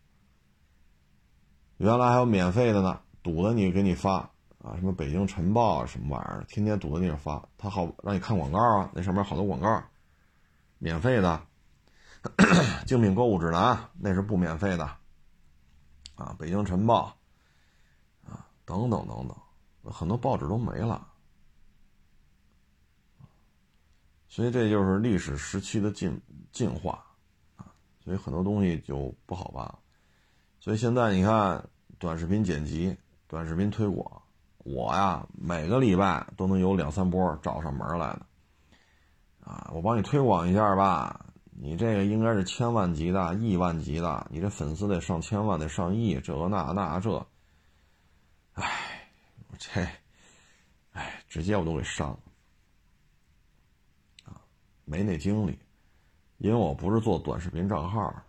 原来还有免费的呢，堵着你给你发啊，什么《北京晨报》啊，什么玩意儿，天天堵着你发，他好让你看广告啊，那上面好多广告，免费的，精品购物指南那是不免费的，啊，《北京晨报》。啊等等等等，很多报纸都没了，所以这就是历史时期的进进化啊，所以很多东西就不好办了。所以现在你看，短视频剪辑、短视频推广，我呀每个礼拜都能有两三波找上门来的啊，我帮你推广一下吧。你这个应该是千万级的、亿万级的，你这粉丝得上千万、得上亿，这那那这，哎，我这，哎，直接我都给删了。啊没那精力，因为我不是做短视频账号的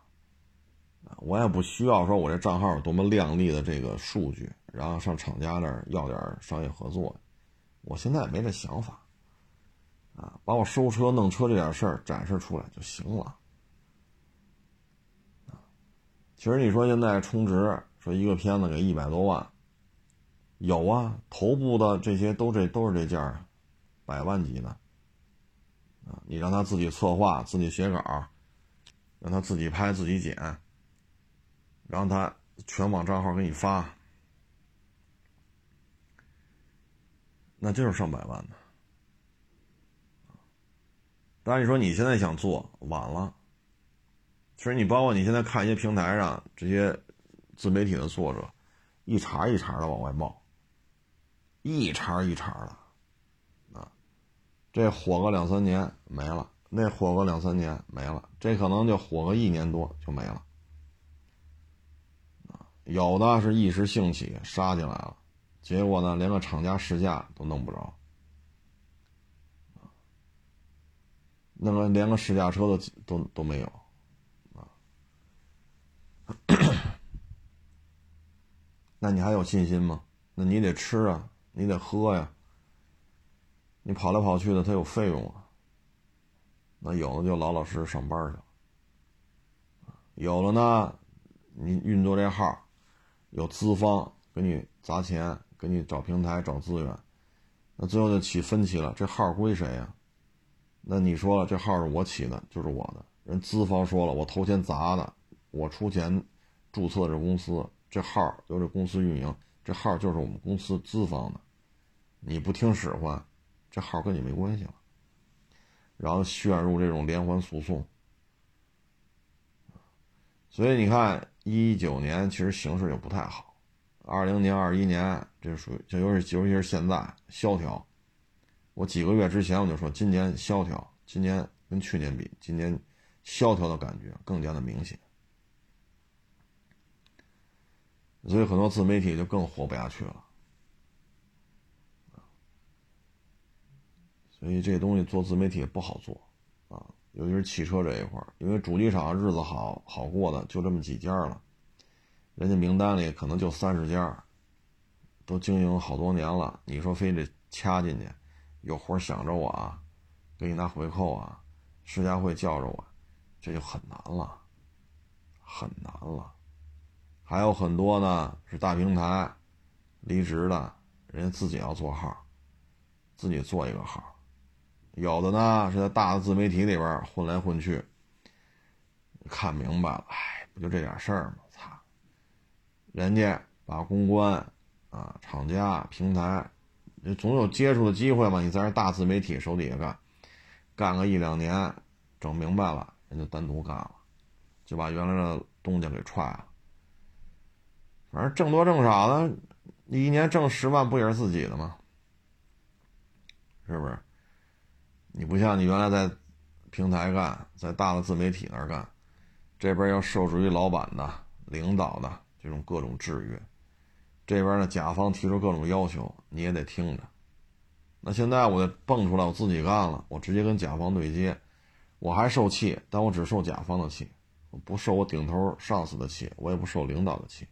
我也不需要说我这账号有多么靓丽的这个数据，然后上厂家那儿要点商业合作，我现在也没这想法，啊，把我收车弄车这点事儿展示出来就行了，其实你说现在充值，说一个片子给一百多万，有啊，头部的这些都这都是这价百万级的。啊，你让他自己策划、自己写稿，让他自己拍、自己剪，让他全网账号给你发，那就是上百万的。当然，你说你现在想做晚了。其实你包括你现在看一些平台上这些自媒体的作者，一茬一茬的往外冒，一茬一茬的啊。这火个两三年没了，那火个两三年没了，这可能就火个一年多就没了。有的是一时兴起杀进来了，结果呢，连个厂家试驾都弄不着，那个连个试驾车都都都没有，啊，那你还有信心吗？那你得吃啊，你得喝呀。你跑来跑去的，他有费用啊。那有的就老老实实上班去了，有了呢，你运作这号，有资方给你砸钱，给你找平台找资源，那最后就起分歧了。这号归谁呀？那你说了，这号是我起的，就是我的。人资方说了，我投钱砸的，我出钱注册这公司，这号由这公司运营，这号就是我们公司资方的，你不听使唤。这号跟你没关系了，然后陷入这种连环诉讼，所以你看，一九年其实形势就不太好，二零年、二一年这属于，就尤其尤其是现在萧条。我几个月之前我就说，今年萧条，今年跟去年比，今年萧条的感觉更加的明显，所以很多自媒体就更活不下去了。所以这东西做自媒体也不好做，啊，尤其是汽车这一块因为主机厂日子好好过的就这么几家了，人家名单里可能就三十家，都经营好多年了，你说非得掐进去，有活想着我啊，给你拿回扣啊，世家会叫着我，这就很难了，很难了。还有很多呢是大平台离职的，人家自己要做号，自己做一个号。有的呢是在大的自媒体里边混来混去，看明白了，哎，不就这点事儿吗？操，人家把公关啊、厂家、平台，你总有接触的机会嘛。你在这大自媒体手底下干，干个一两年，整明白了，人就单独干了，就把原来的东家给踹了。反正挣多挣少的，你一年挣十万不也是自己的吗？是不是？你不像你原来在平台干，在大的自媒体那儿干，这边要受制于老板的、领导的这种各种制约，这边呢甲方提出各种要求，你也得听着。那现在我蹦出来，我自己干了，我直接跟甲方对接，我还受气，但我只受甲方的气，不受我顶头上司的气，我也不受领导的气。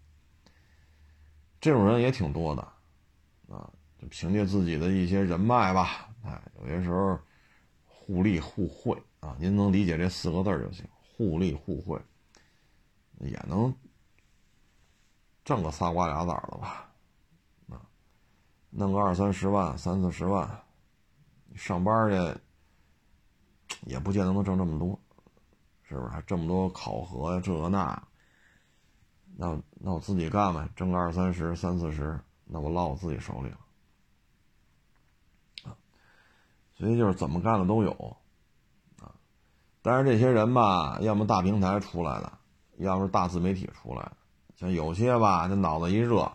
这种人也挺多的，啊，就凭借自己的一些人脉吧，哎，有些时候。互利互惠啊，您能理解这四个字就行。互利互惠，也能挣个仨瓜俩枣的吧？啊，弄个二三十万、三四十万，上班去也不见得能挣这么多，是不是？还这么多考核呀，这那，那那我自己干呗，挣个二三十、三四十，那我落我自己手里了。所以就是怎么干的都有，啊但是这些人吧，要么大平台出来的，要么是大自媒体出来的。像有些吧，这脑子一热，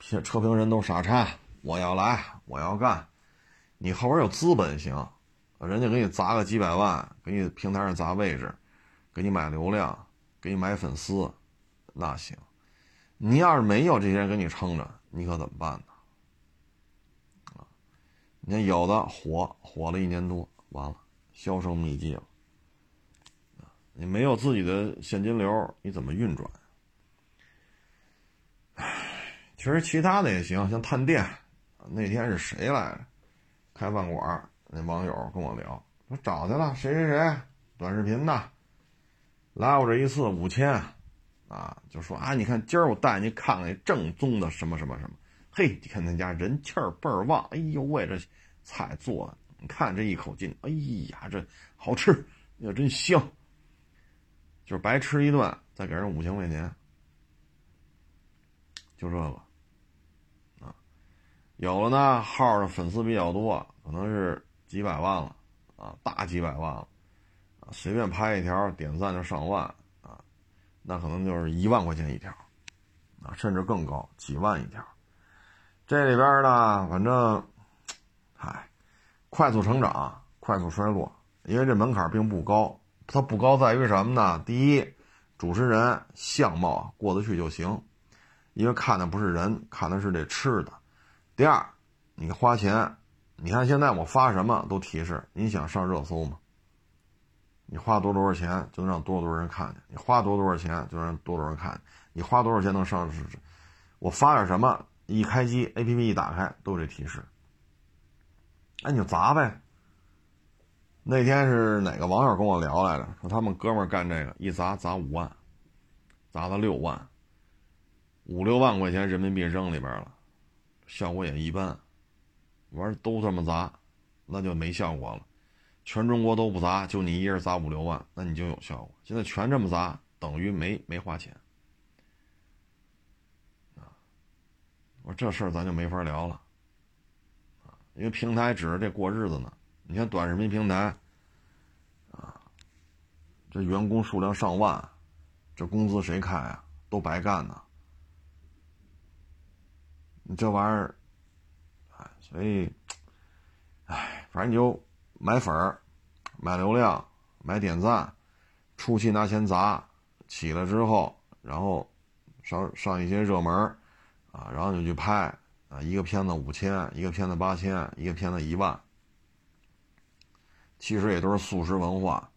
车车评人都傻叉，我要来，我要干。你后边有资本行，人家给你砸个几百万，给你平台上砸位置，给你买流量，给你买粉丝，那行。你要是没有这些人给你撑着，你可怎么办呢？你看有的火火了一年多，完了销声匿迹了。你没有自己的现金流，你怎么运转？唉，其实其他的也行，像探店。那天是谁来着？开饭馆那网友跟我聊，说找去了，谁谁谁，短视频的，来我这一次五千，啊，就说啊，你看今儿我带你看看正宗的什么什么什么，嘿，你看那家人气儿倍儿旺，哎呦喂，这菜做的，你看这一口劲，哎呀，这好吃，呀真香。就是白吃一顿，再给人五千块钱，就这个，啊，有了呢，号的粉丝比较多，可能是几百万了，啊，大几百万了，啊，随便拍一条点赞就上万，啊，那可能就是一万块钱一条，啊，甚至更高，几万一条。这里边呢，反正，嗨，快速成长，快速衰落，因为这门槛并不高。它不高在于什么呢？第一，主持人相貌过得去就行，因为看的不是人，看的是这吃的。第二，你花钱，你看现在我发什么都提示，你想上热搜吗？你花多多少钱就能让多多少人看见？你花多多少钱就让多少人看见？你花多少钱能上？我发点什么，一开机 APP 一打开都有这提示，哎，你就砸呗。那天是哪个网友跟我聊来着？说他们哥们干这个，一砸砸五万，砸了六万，五六万块钱人民币扔里边了，效果也一般。玩都这么砸，那就没效果了。全中国都不砸，就你一人砸五六万，那你就有效果。现在全这么砸，等于没没花钱我说这事儿咱就没法聊了，因为平台指着这过日子呢。你看短视频平台，啊，这员工数量上万，这工资谁开啊？都白干呢。你这玩意儿，哎，所以，哎，反正你就买粉儿、买流量、买点赞，初期拿钱砸，起来之后，然后上上一些热门啊，然后就去拍啊，一个片子五千，一个片子八千，一个片子一万。其实也都是素食文化，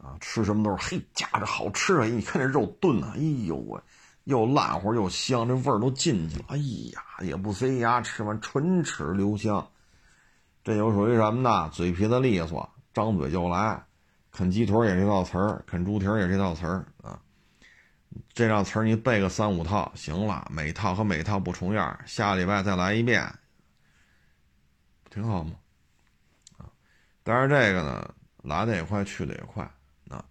啊，吃什么都是嘿，夹着好吃啊！你看这肉炖的，哎呦喂，又烂乎又香，这味儿都进去了。哎呀，也不塞牙，吃完唇齿留香。这就属于什么呢？嘴皮子利索，张嘴就来。啃鸡腿也这套词儿，啃猪蹄儿也这套词儿。这套词儿你背个三五套，行了，每套和每套不重样，下礼拜再来一遍，挺好吗？啊但是这个呢，来的也快，去的也快啊，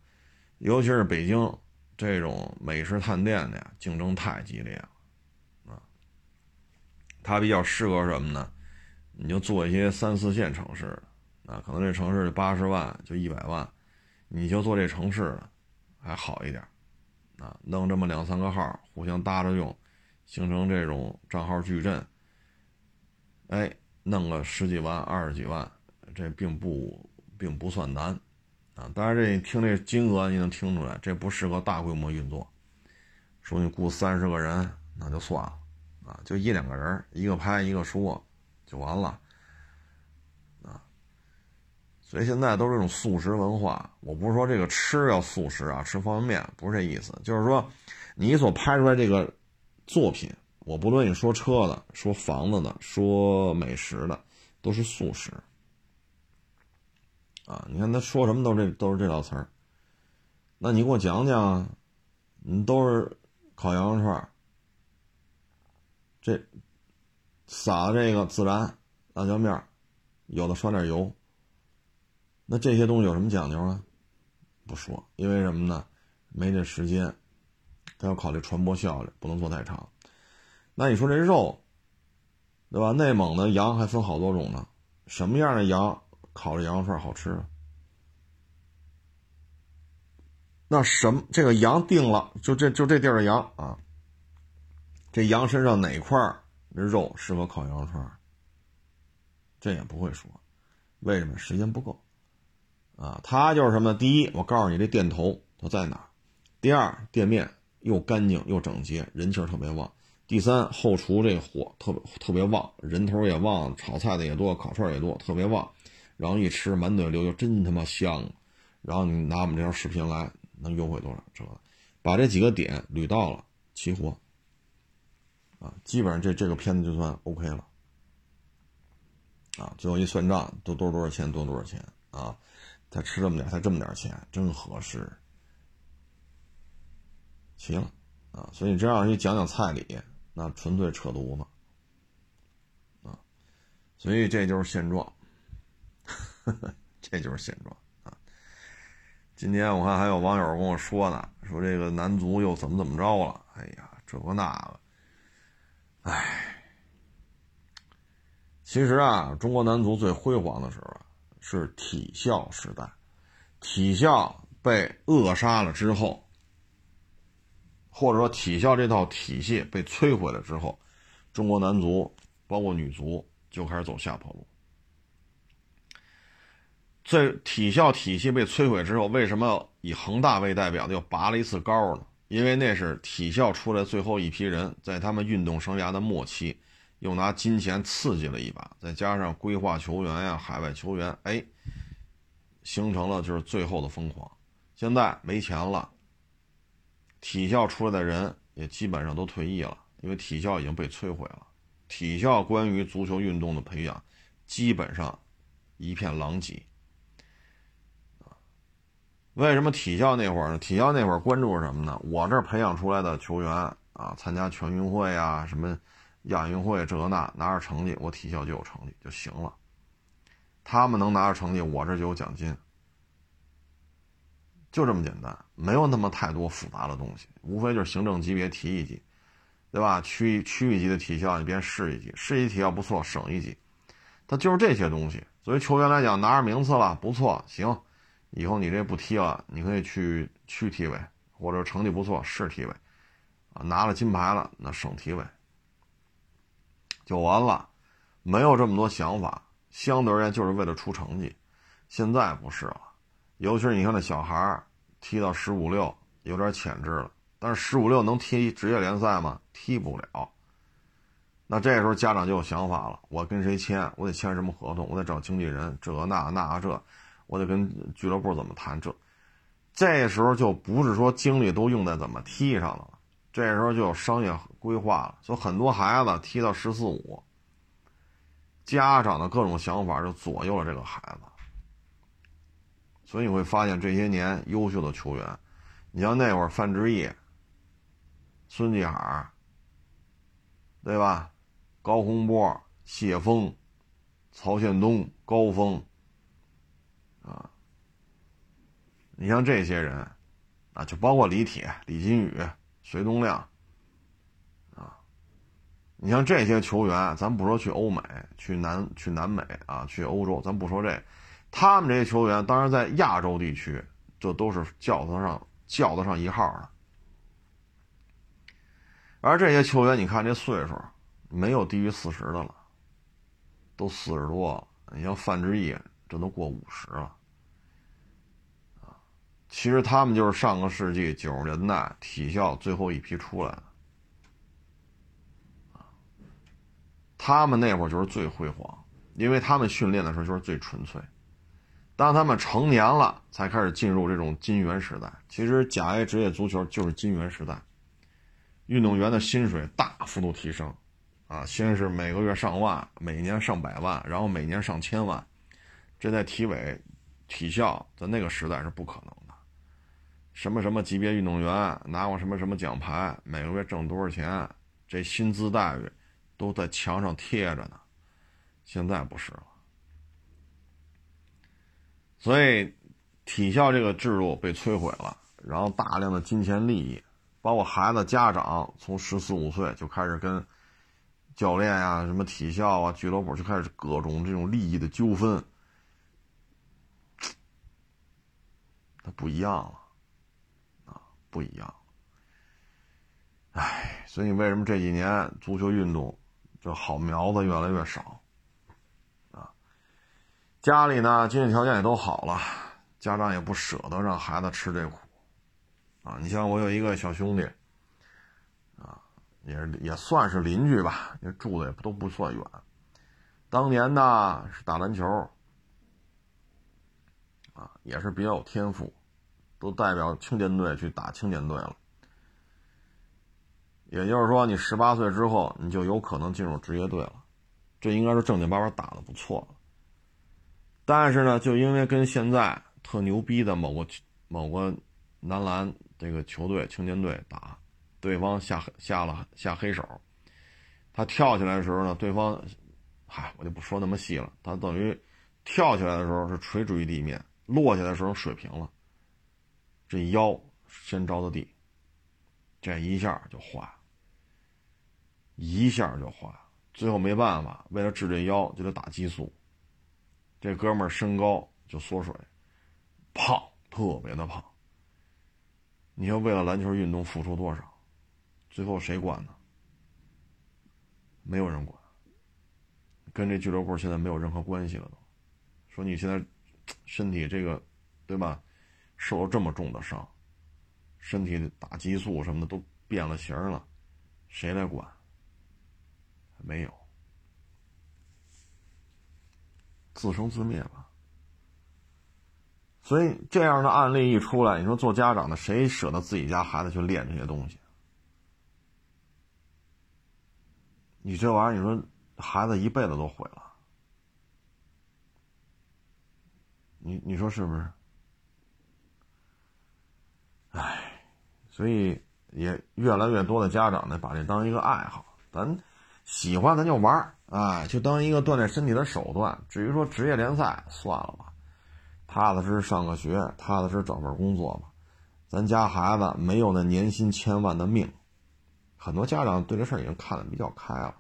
尤其是北京这种美食探店的呀，竞争太激烈了啊。它比较适合什么呢？你就做一些三四线城市的啊，可能这城市八十万就一百万，你就做这城市的还好一点啊，弄这么两三个号互相搭着用，形成这种账号矩阵，哎，弄个十几万、二十几万。这并不并不算难，啊，当然这听这金额你能听出来，这不适合大规模运作。说你雇三十个人那就算了，啊，就一两个人，一个拍一个说就完了，所以现在都是这种素食文化。我不是说这个吃要素食啊，吃方便面不是这意思，就是说你所拍出来这个作品，我不论你说车的、说房子的、说美食的，都是素食。啊，你看他说什么都这都是这道词儿，那你给我讲讲，你都是烤羊肉串儿这撒这个孜然辣椒面儿有的刷点油，那这些东西有什么讲究啊？不说，因为什么呢？没这时间，他要考虑传播效率，不能做太长。那你说这肉，对吧？内蒙的羊还分好多种呢，什么样的羊？烤着羊肉串好吃，那什么，这个羊定了，就这就这地儿的羊啊，这羊身上哪块儿肉适合烤羊肉串？这也不会说，为什么？时间不够啊。他就是什么？第一，我告诉你这店头它在哪；第二，店面又干净又整洁，人气特别旺；第三，后厨这火特别特别旺，人头也旺，炒菜的也多，烤串也多，特别旺。然后一吃满嘴流油，真他妈香。然后你拿我们这条视频来。能优惠多少？这把这几个点捋到了，齐活啊！基本上这这个片子就算 OK 了啊！最后一算账，都多多少钱？多多少钱啊？才吃这么点，才这么点钱，真合适。行啊！所以你真让人讲讲菜理，那纯粹扯犊子啊！所以这就是现状，这就是现状啊。今天我看还有网友跟我说呢，说这个男足又怎么怎么着了？哎呀，这个那个，哎，其实啊，中国男足最辉煌的时候啊，是体校时代，体校被扼杀了之后，或者说体校这套体系被摧毁了之后，中国男足包括女足就开始走下坡路。在体校体系被摧毁之后，为什么以恒大为代表的又拔了一次高呢？因为那是体校出来最后一批人，在他们运动生涯的末期，又拿金钱刺激了一把，再加上规划球员呀、海外球员，哎，形成了就是最后的疯狂。现在没钱了，体校出来的人也基本上都退役了，因为体校已经被摧毁了。体校关于足球运动的培养，基本上一片狼藉。为什么体校那会儿呢？体校那会儿关注什么呢？我这培养出来的球员啊，参加全运会啊，什么亚运会这那，拿着成绩，我体校就有成绩就行了。他们能拿着成绩，我这就有奖金，就这么简单，没有那么太多复杂的东西，无非就是行政级别提一级，对吧？区区域级的体校你别市一级，市一级体校不错，省一级，它就是这些东西。作为球员来讲，拿着名次了，不错，行。以后你这不踢了，你可以去区体委，或者成绩不错市体委，啊，拿了金牌了，那省体委就完了，没有这么多想法，相对而言就是为了出成绩。现在不是了，尤其是你看那小孩踢到十五六，有点潜质了，但是十五六能踢职业联赛吗？踢不了。那这时候家长就有想法了，我跟谁签？我得签什么合同？我得找经纪人，这那那这。我得跟俱乐部怎么谈这，这时候就不是说精力都用在怎么踢上了，这时候就有商业规划了。所以很多孩子踢到十四五，家长的各种想法就左右了这个孩子。所以你会发现这些年优秀的球员，你像那会儿范志毅、孙继海，对吧？高洪波、谢峰、曹宪东、高峰。啊，你像这些人，啊，就包括李铁、李金羽、隋东亮，啊，你像这些球员，咱不说去欧美、去南、去南美啊，去欧洲，咱不说这，他们这些球员，当然在亚洲地区，这都是叫得上叫得上一号的。而这些球员，你看这岁数，没有低于四十的了，都四十多了。你像范志毅。这都过五十了，其实他们就是上个世纪九十年代体校最后一批出来的，啊，他们那会儿就是最辉煌，因为他们训练的时候就是最纯粹。当他们成年了，才开始进入这种金元时代。其实甲 A 职业足球就是金元时代，运动员的薪水大幅度提升，啊，先是每个月上万，每年上百万，然后每年上千万。这在体委、体校在那个时代是不可能。什么什么级别运动员拿过什么什么奖牌，每个月挣多少钱，这薪资待遇都在墙上贴着呢。现在不是了，所以体校这个制度被摧毁了，然后大量的金钱利益，包括孩子家长从十四五岁就开始跟教练呀、什么体校啊、俱乐部就开始各种这种利益的纠纷。它不一样了，不一样。唉，所以为什么这几年足球运动这好苗子越来越少啊？家里呢经济条件也都好了，家长也不舍得让孩子吃这苦啊。你像我有一个小兄弟啊，也也算是邻居吧，也住的也都不算远。当年呢是打篮球啊，也是比较有天赋，都代表青年队去打青年队了。也就是说，你十八岁之后，你就有可能进入职业队了，这应该是正经八百打的不错。但是呢，就因为跟现在特牛逼的某个某个男篮这个球队青年队打，对方下下了下黑手，他跳起来的时候呢，对方，嗨，我就不说那么细了，他等于跳起来的时候是垂直于地面，落下的时候水平了，这腰先着的地，这一下就坏。一下就坏，最后没办法，为了治这腰就得打激素。这哥们儿身高就缩水，胖，特别的胖。你说为了篮球运动付出多少？最后谁管呢？没有人管，跟这俱乐部现在没有任何关系了。都说你现在身体这个，对吧？受了这么重的伤，身体打激素什么的都变了形了，谁来管？没有，自生自灭吧。所以这样的案例一出来，你说做家长的谁舍得自己家孩子去练这些东西？你这玩意儿，你说孩子一辈子都毁了，你你说是不是？唉，所以也越来越多的家长呢，把这当一个爱好，咱。喜欢咱就玩儿啊，就当一个锻炼身体的手段。至于说职业联赛，算了吧，踏踏实实上个学，踏踏实实找份工作吧。咱家孩子没有那年薪千万的命，很多家长对这事儿已经看得比较开了。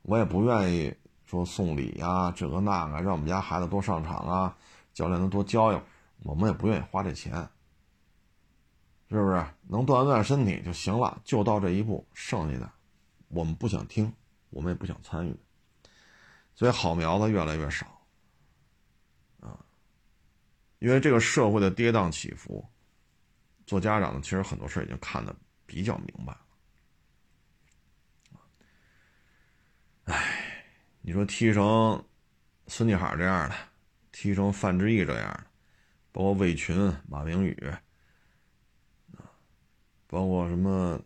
我也不愿意说送礼呀，这个那个，让我们家孩子多上场啊，教练能多教教，我们也不愿意花这钱，是不是？能锻炼锻炼身体就行了，就到这一步，剩下的。我们不想听，我们也不想参与，所以好苗子越来越少，啊，因为这个社会的跌宕起伏，做家长的其实很多事已经看得比较明白了，哎，你说踢成孙继海这样的，踢成范志毅这样的，包括魏群、马明宇，包括什么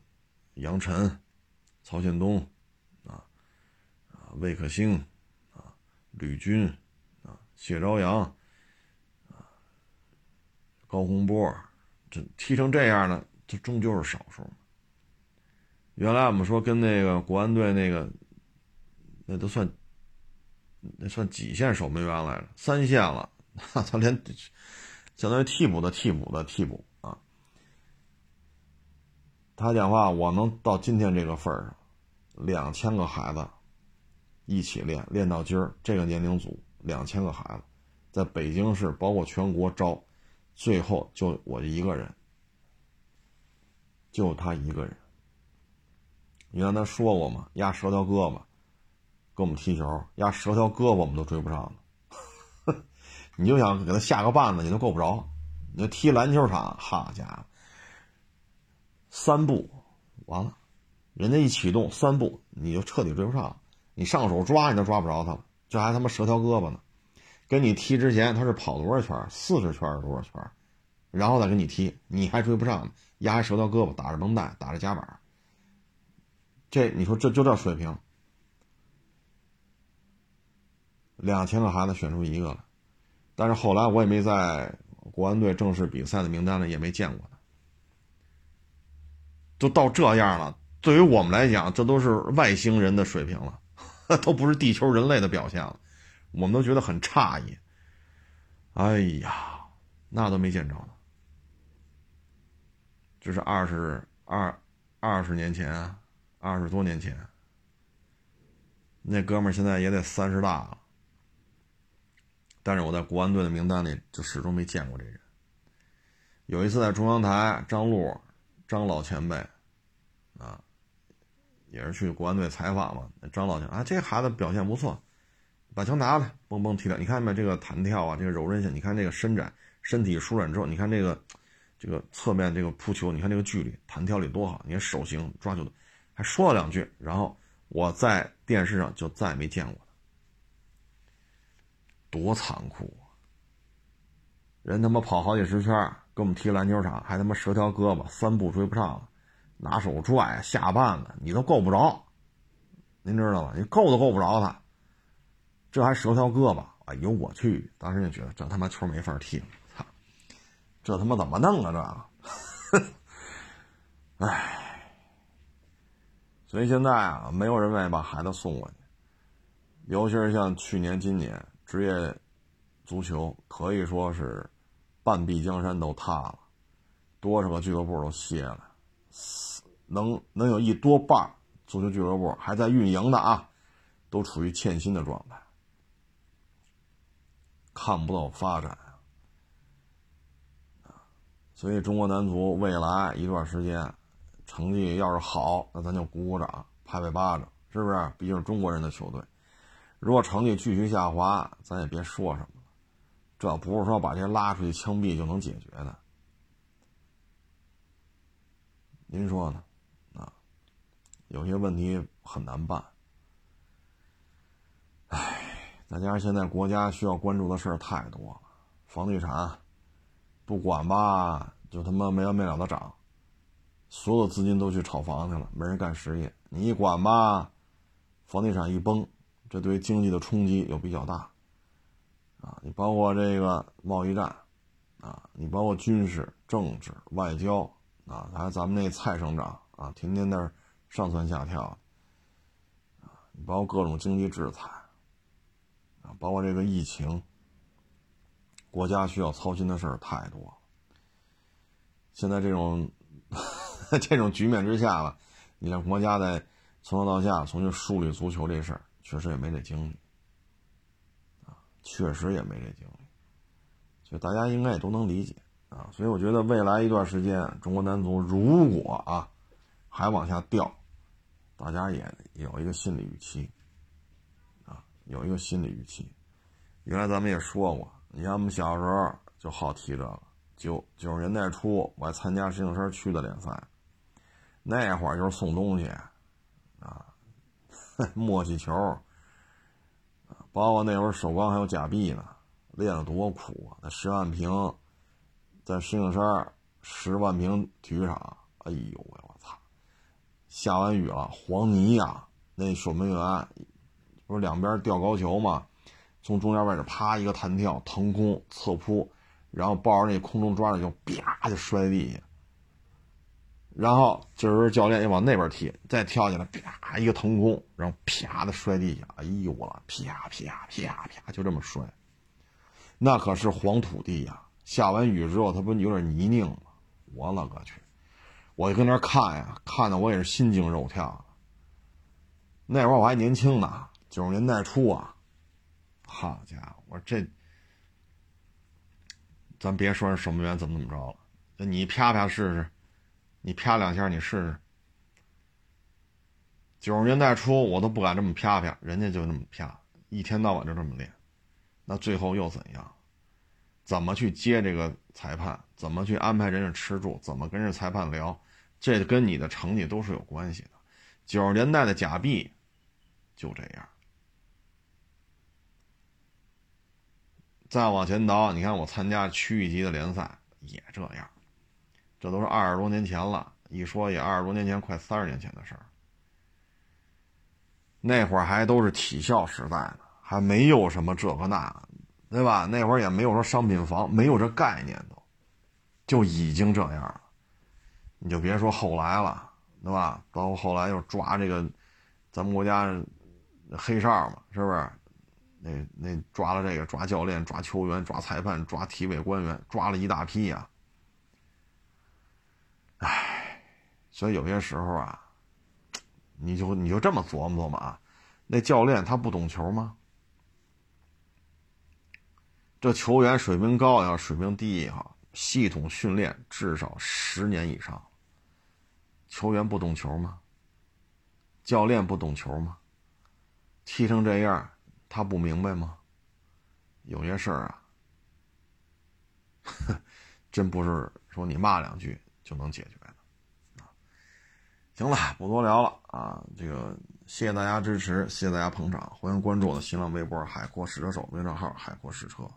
杨晨。曹宪东，啊，啊，魏可兴，啊，吕军，啊，谢朝阳，啊，高洪波，这踢成这样的，这终究是少数。原来我们说跟那个国安队那个，那都算，那算几线守门员来着？三线了，他连相当于替补的替补的替补。他讲话，我能到今天这个份儿上，两千个孩子一起练，练到今儿这个年龄组两千个孩子，在北京市包括全国招，最后就我一个人，就他一个人。你让他说过吗？压十条胳膊，跟我们踢球，压十条胳膊我们都追不上 你就想给他下个绊子，你都够不着。你踢篮球场，好家伙！三步，完了，人家一启动三步，你就彻底追不上。你上手抓你都抓不着他了，这还他妈折条胳膊呢。跟你踢之前他是跑多少圈？四十圈多少圈？然后再跟你踢，你还追不上呢。压折条胳膊，打着绷带，打着夹板。这你说这就这水平？两千个孩子选出一个了，但是后来我也没在国安队正式比赛的名单里也没见过。都到这样了，对于我们来讲，这都是外星人的水平了，都不是地球人类的表现了，我们都觉得很诧异。哎呀，那都没见着呢，这是二十二二十年前，二十多年前，那哥们现在也得三十大了，但是我在国安队的名单里就始终没见过这人。有一次在中央台，张璐，张老前辈，啊，也是去国安队采访嘛。张老前啊，这孩子表现不错，把球拿来，蹦蹦踢跳。你看没？这个弹跳啊，这个柔韧性，你看这个伸展，身体舒展之后，你看这个，这个侧面这个扑球，你看这个距离，弹跳力多好。你看手型抓球的，还说了两句，然后我在电视上就再也没见过，多残酷啊！人他妈跑好几十圈，跟我们踢篮球场，还他妈折条胳膊，三步追不上了，拿手拽下绊子，你都够不着，您知道吧？你够都够不着他，这还折条胳膊，哎呦我去！当时就觉得这他妈球没法踢，操，这他妈怎么弄啊？这，唉，所以现在啊，没有人愿意把孩子送过去，尤其是像去年、今年职业足球可以说是半壁江山都塌了，多少个俱乐部都歇了，能能有一多半足球俱乐部还在运营的啊，都处于欠薪的状态，看不到发展，所以中国男足未来一段时间。成绩要是好，那咱就鼓鼓掌、拍拍巴掌，是不是？毕竟是中国人的球队。如果成绩继续下滑，咱也别说什么。这不是说把这拉出去枪毙就能解决的。您说呢？啊，有些问题很难办。唉，再加上现在国家需要关注的事儿太多了，房地产不管吧，就他妈没完没了的涨。所有资金都去炒房去了，没人干实业。你一管吧，房地产一崩，这对经济的冲击又比较大。啊，你包括这个贸易战，啊，你包括军事、政治、外交，啊，还有咱们那蔡省长啊，天天在上蹿下跳，啊，你包括各种经济制裁，啊，包括这个疫情，国家需要操心的事儿太多了。现在这种。这种局面之下吧，你让国家在从上到下重新梳理足球这事儿，确实也没这精力，确实也没这精力，所以大家应该也都能理解啊。所以我觉得未来一段时间，中国男足如果啊还往下掉，大家也有一个心理预期啊，有一个心理预期。原来咱们也说过，你看我们小时候就好踢这个，九九十年代初我还参加石景山区的联赛。那会儿就是送东西，啊，默契球，包括那会儿首钢还有假币呢，练的多苦啊！那十万平，在石景山十万平体育场，哎呦喂，我操！下完雨了，黄泥呀！那守门员不是两边吊高球吗？从中间位置啪一个弹跳腾空侧扑，然后抱着那空中抓着就啪就摔地下。然后这时候教练又往那边踢，再跳起来，啪一个腾空，然后啪的摔地下，哎呦我了，啪啪啪啪，就这么摔。那可是黄土地呀，下完雨之后，它不有点泥泞吗？我勒个去！我就跟那看呀，看的我也是心惊肉跳。那会儿我还年轻呢，九十年代初啊，好家伙，我这，咱别说守门员怎么怎么着了，你啪啪试试。你啪两下，你试试。九十年代初，我都不敢这么啪啪，人家就那么啪，一天到晚就这么练，那最后又怎样？怎么去接这个裁判？怎么去安排人家吃住？怎么跟人裁判聊？这跟你的成绩都是有关系的。九十年代的假币就这样。再往前倒，你看我参加区域级的联赛也这样。这都是二十多年前了，一说也二十多年前，快三十年前的事儿。那会儿还都是体校时代呢，还没有什么这个那，对吧？那会儿也没有说商品房，没有这概念都，就已经这样了。你就别说后来了，对吧？包括后来又抓这个，咱们国家黑哨嘛，是不是？那那抓了这个，抓教练，抓球员，抓裁判，抓体委官员，抓了一大批呀。唉，所以有些时候啊，你就你就这么琢磨琢磨啊，那教练他不懂球吗？这球员水平高也好，水平低也好，系统训练至少十年以上，球员不懂球吗？教练不懂球吗？踢成这样，他不明白吗？有些事儿啊，真不是说你骂两句就能解决的啊。行了，不多聊了啊，这个谢谢大家支持，谢谢大家捧场，欢迎关注我的新浪微博“海阔试车手”微账号“海阔试车”。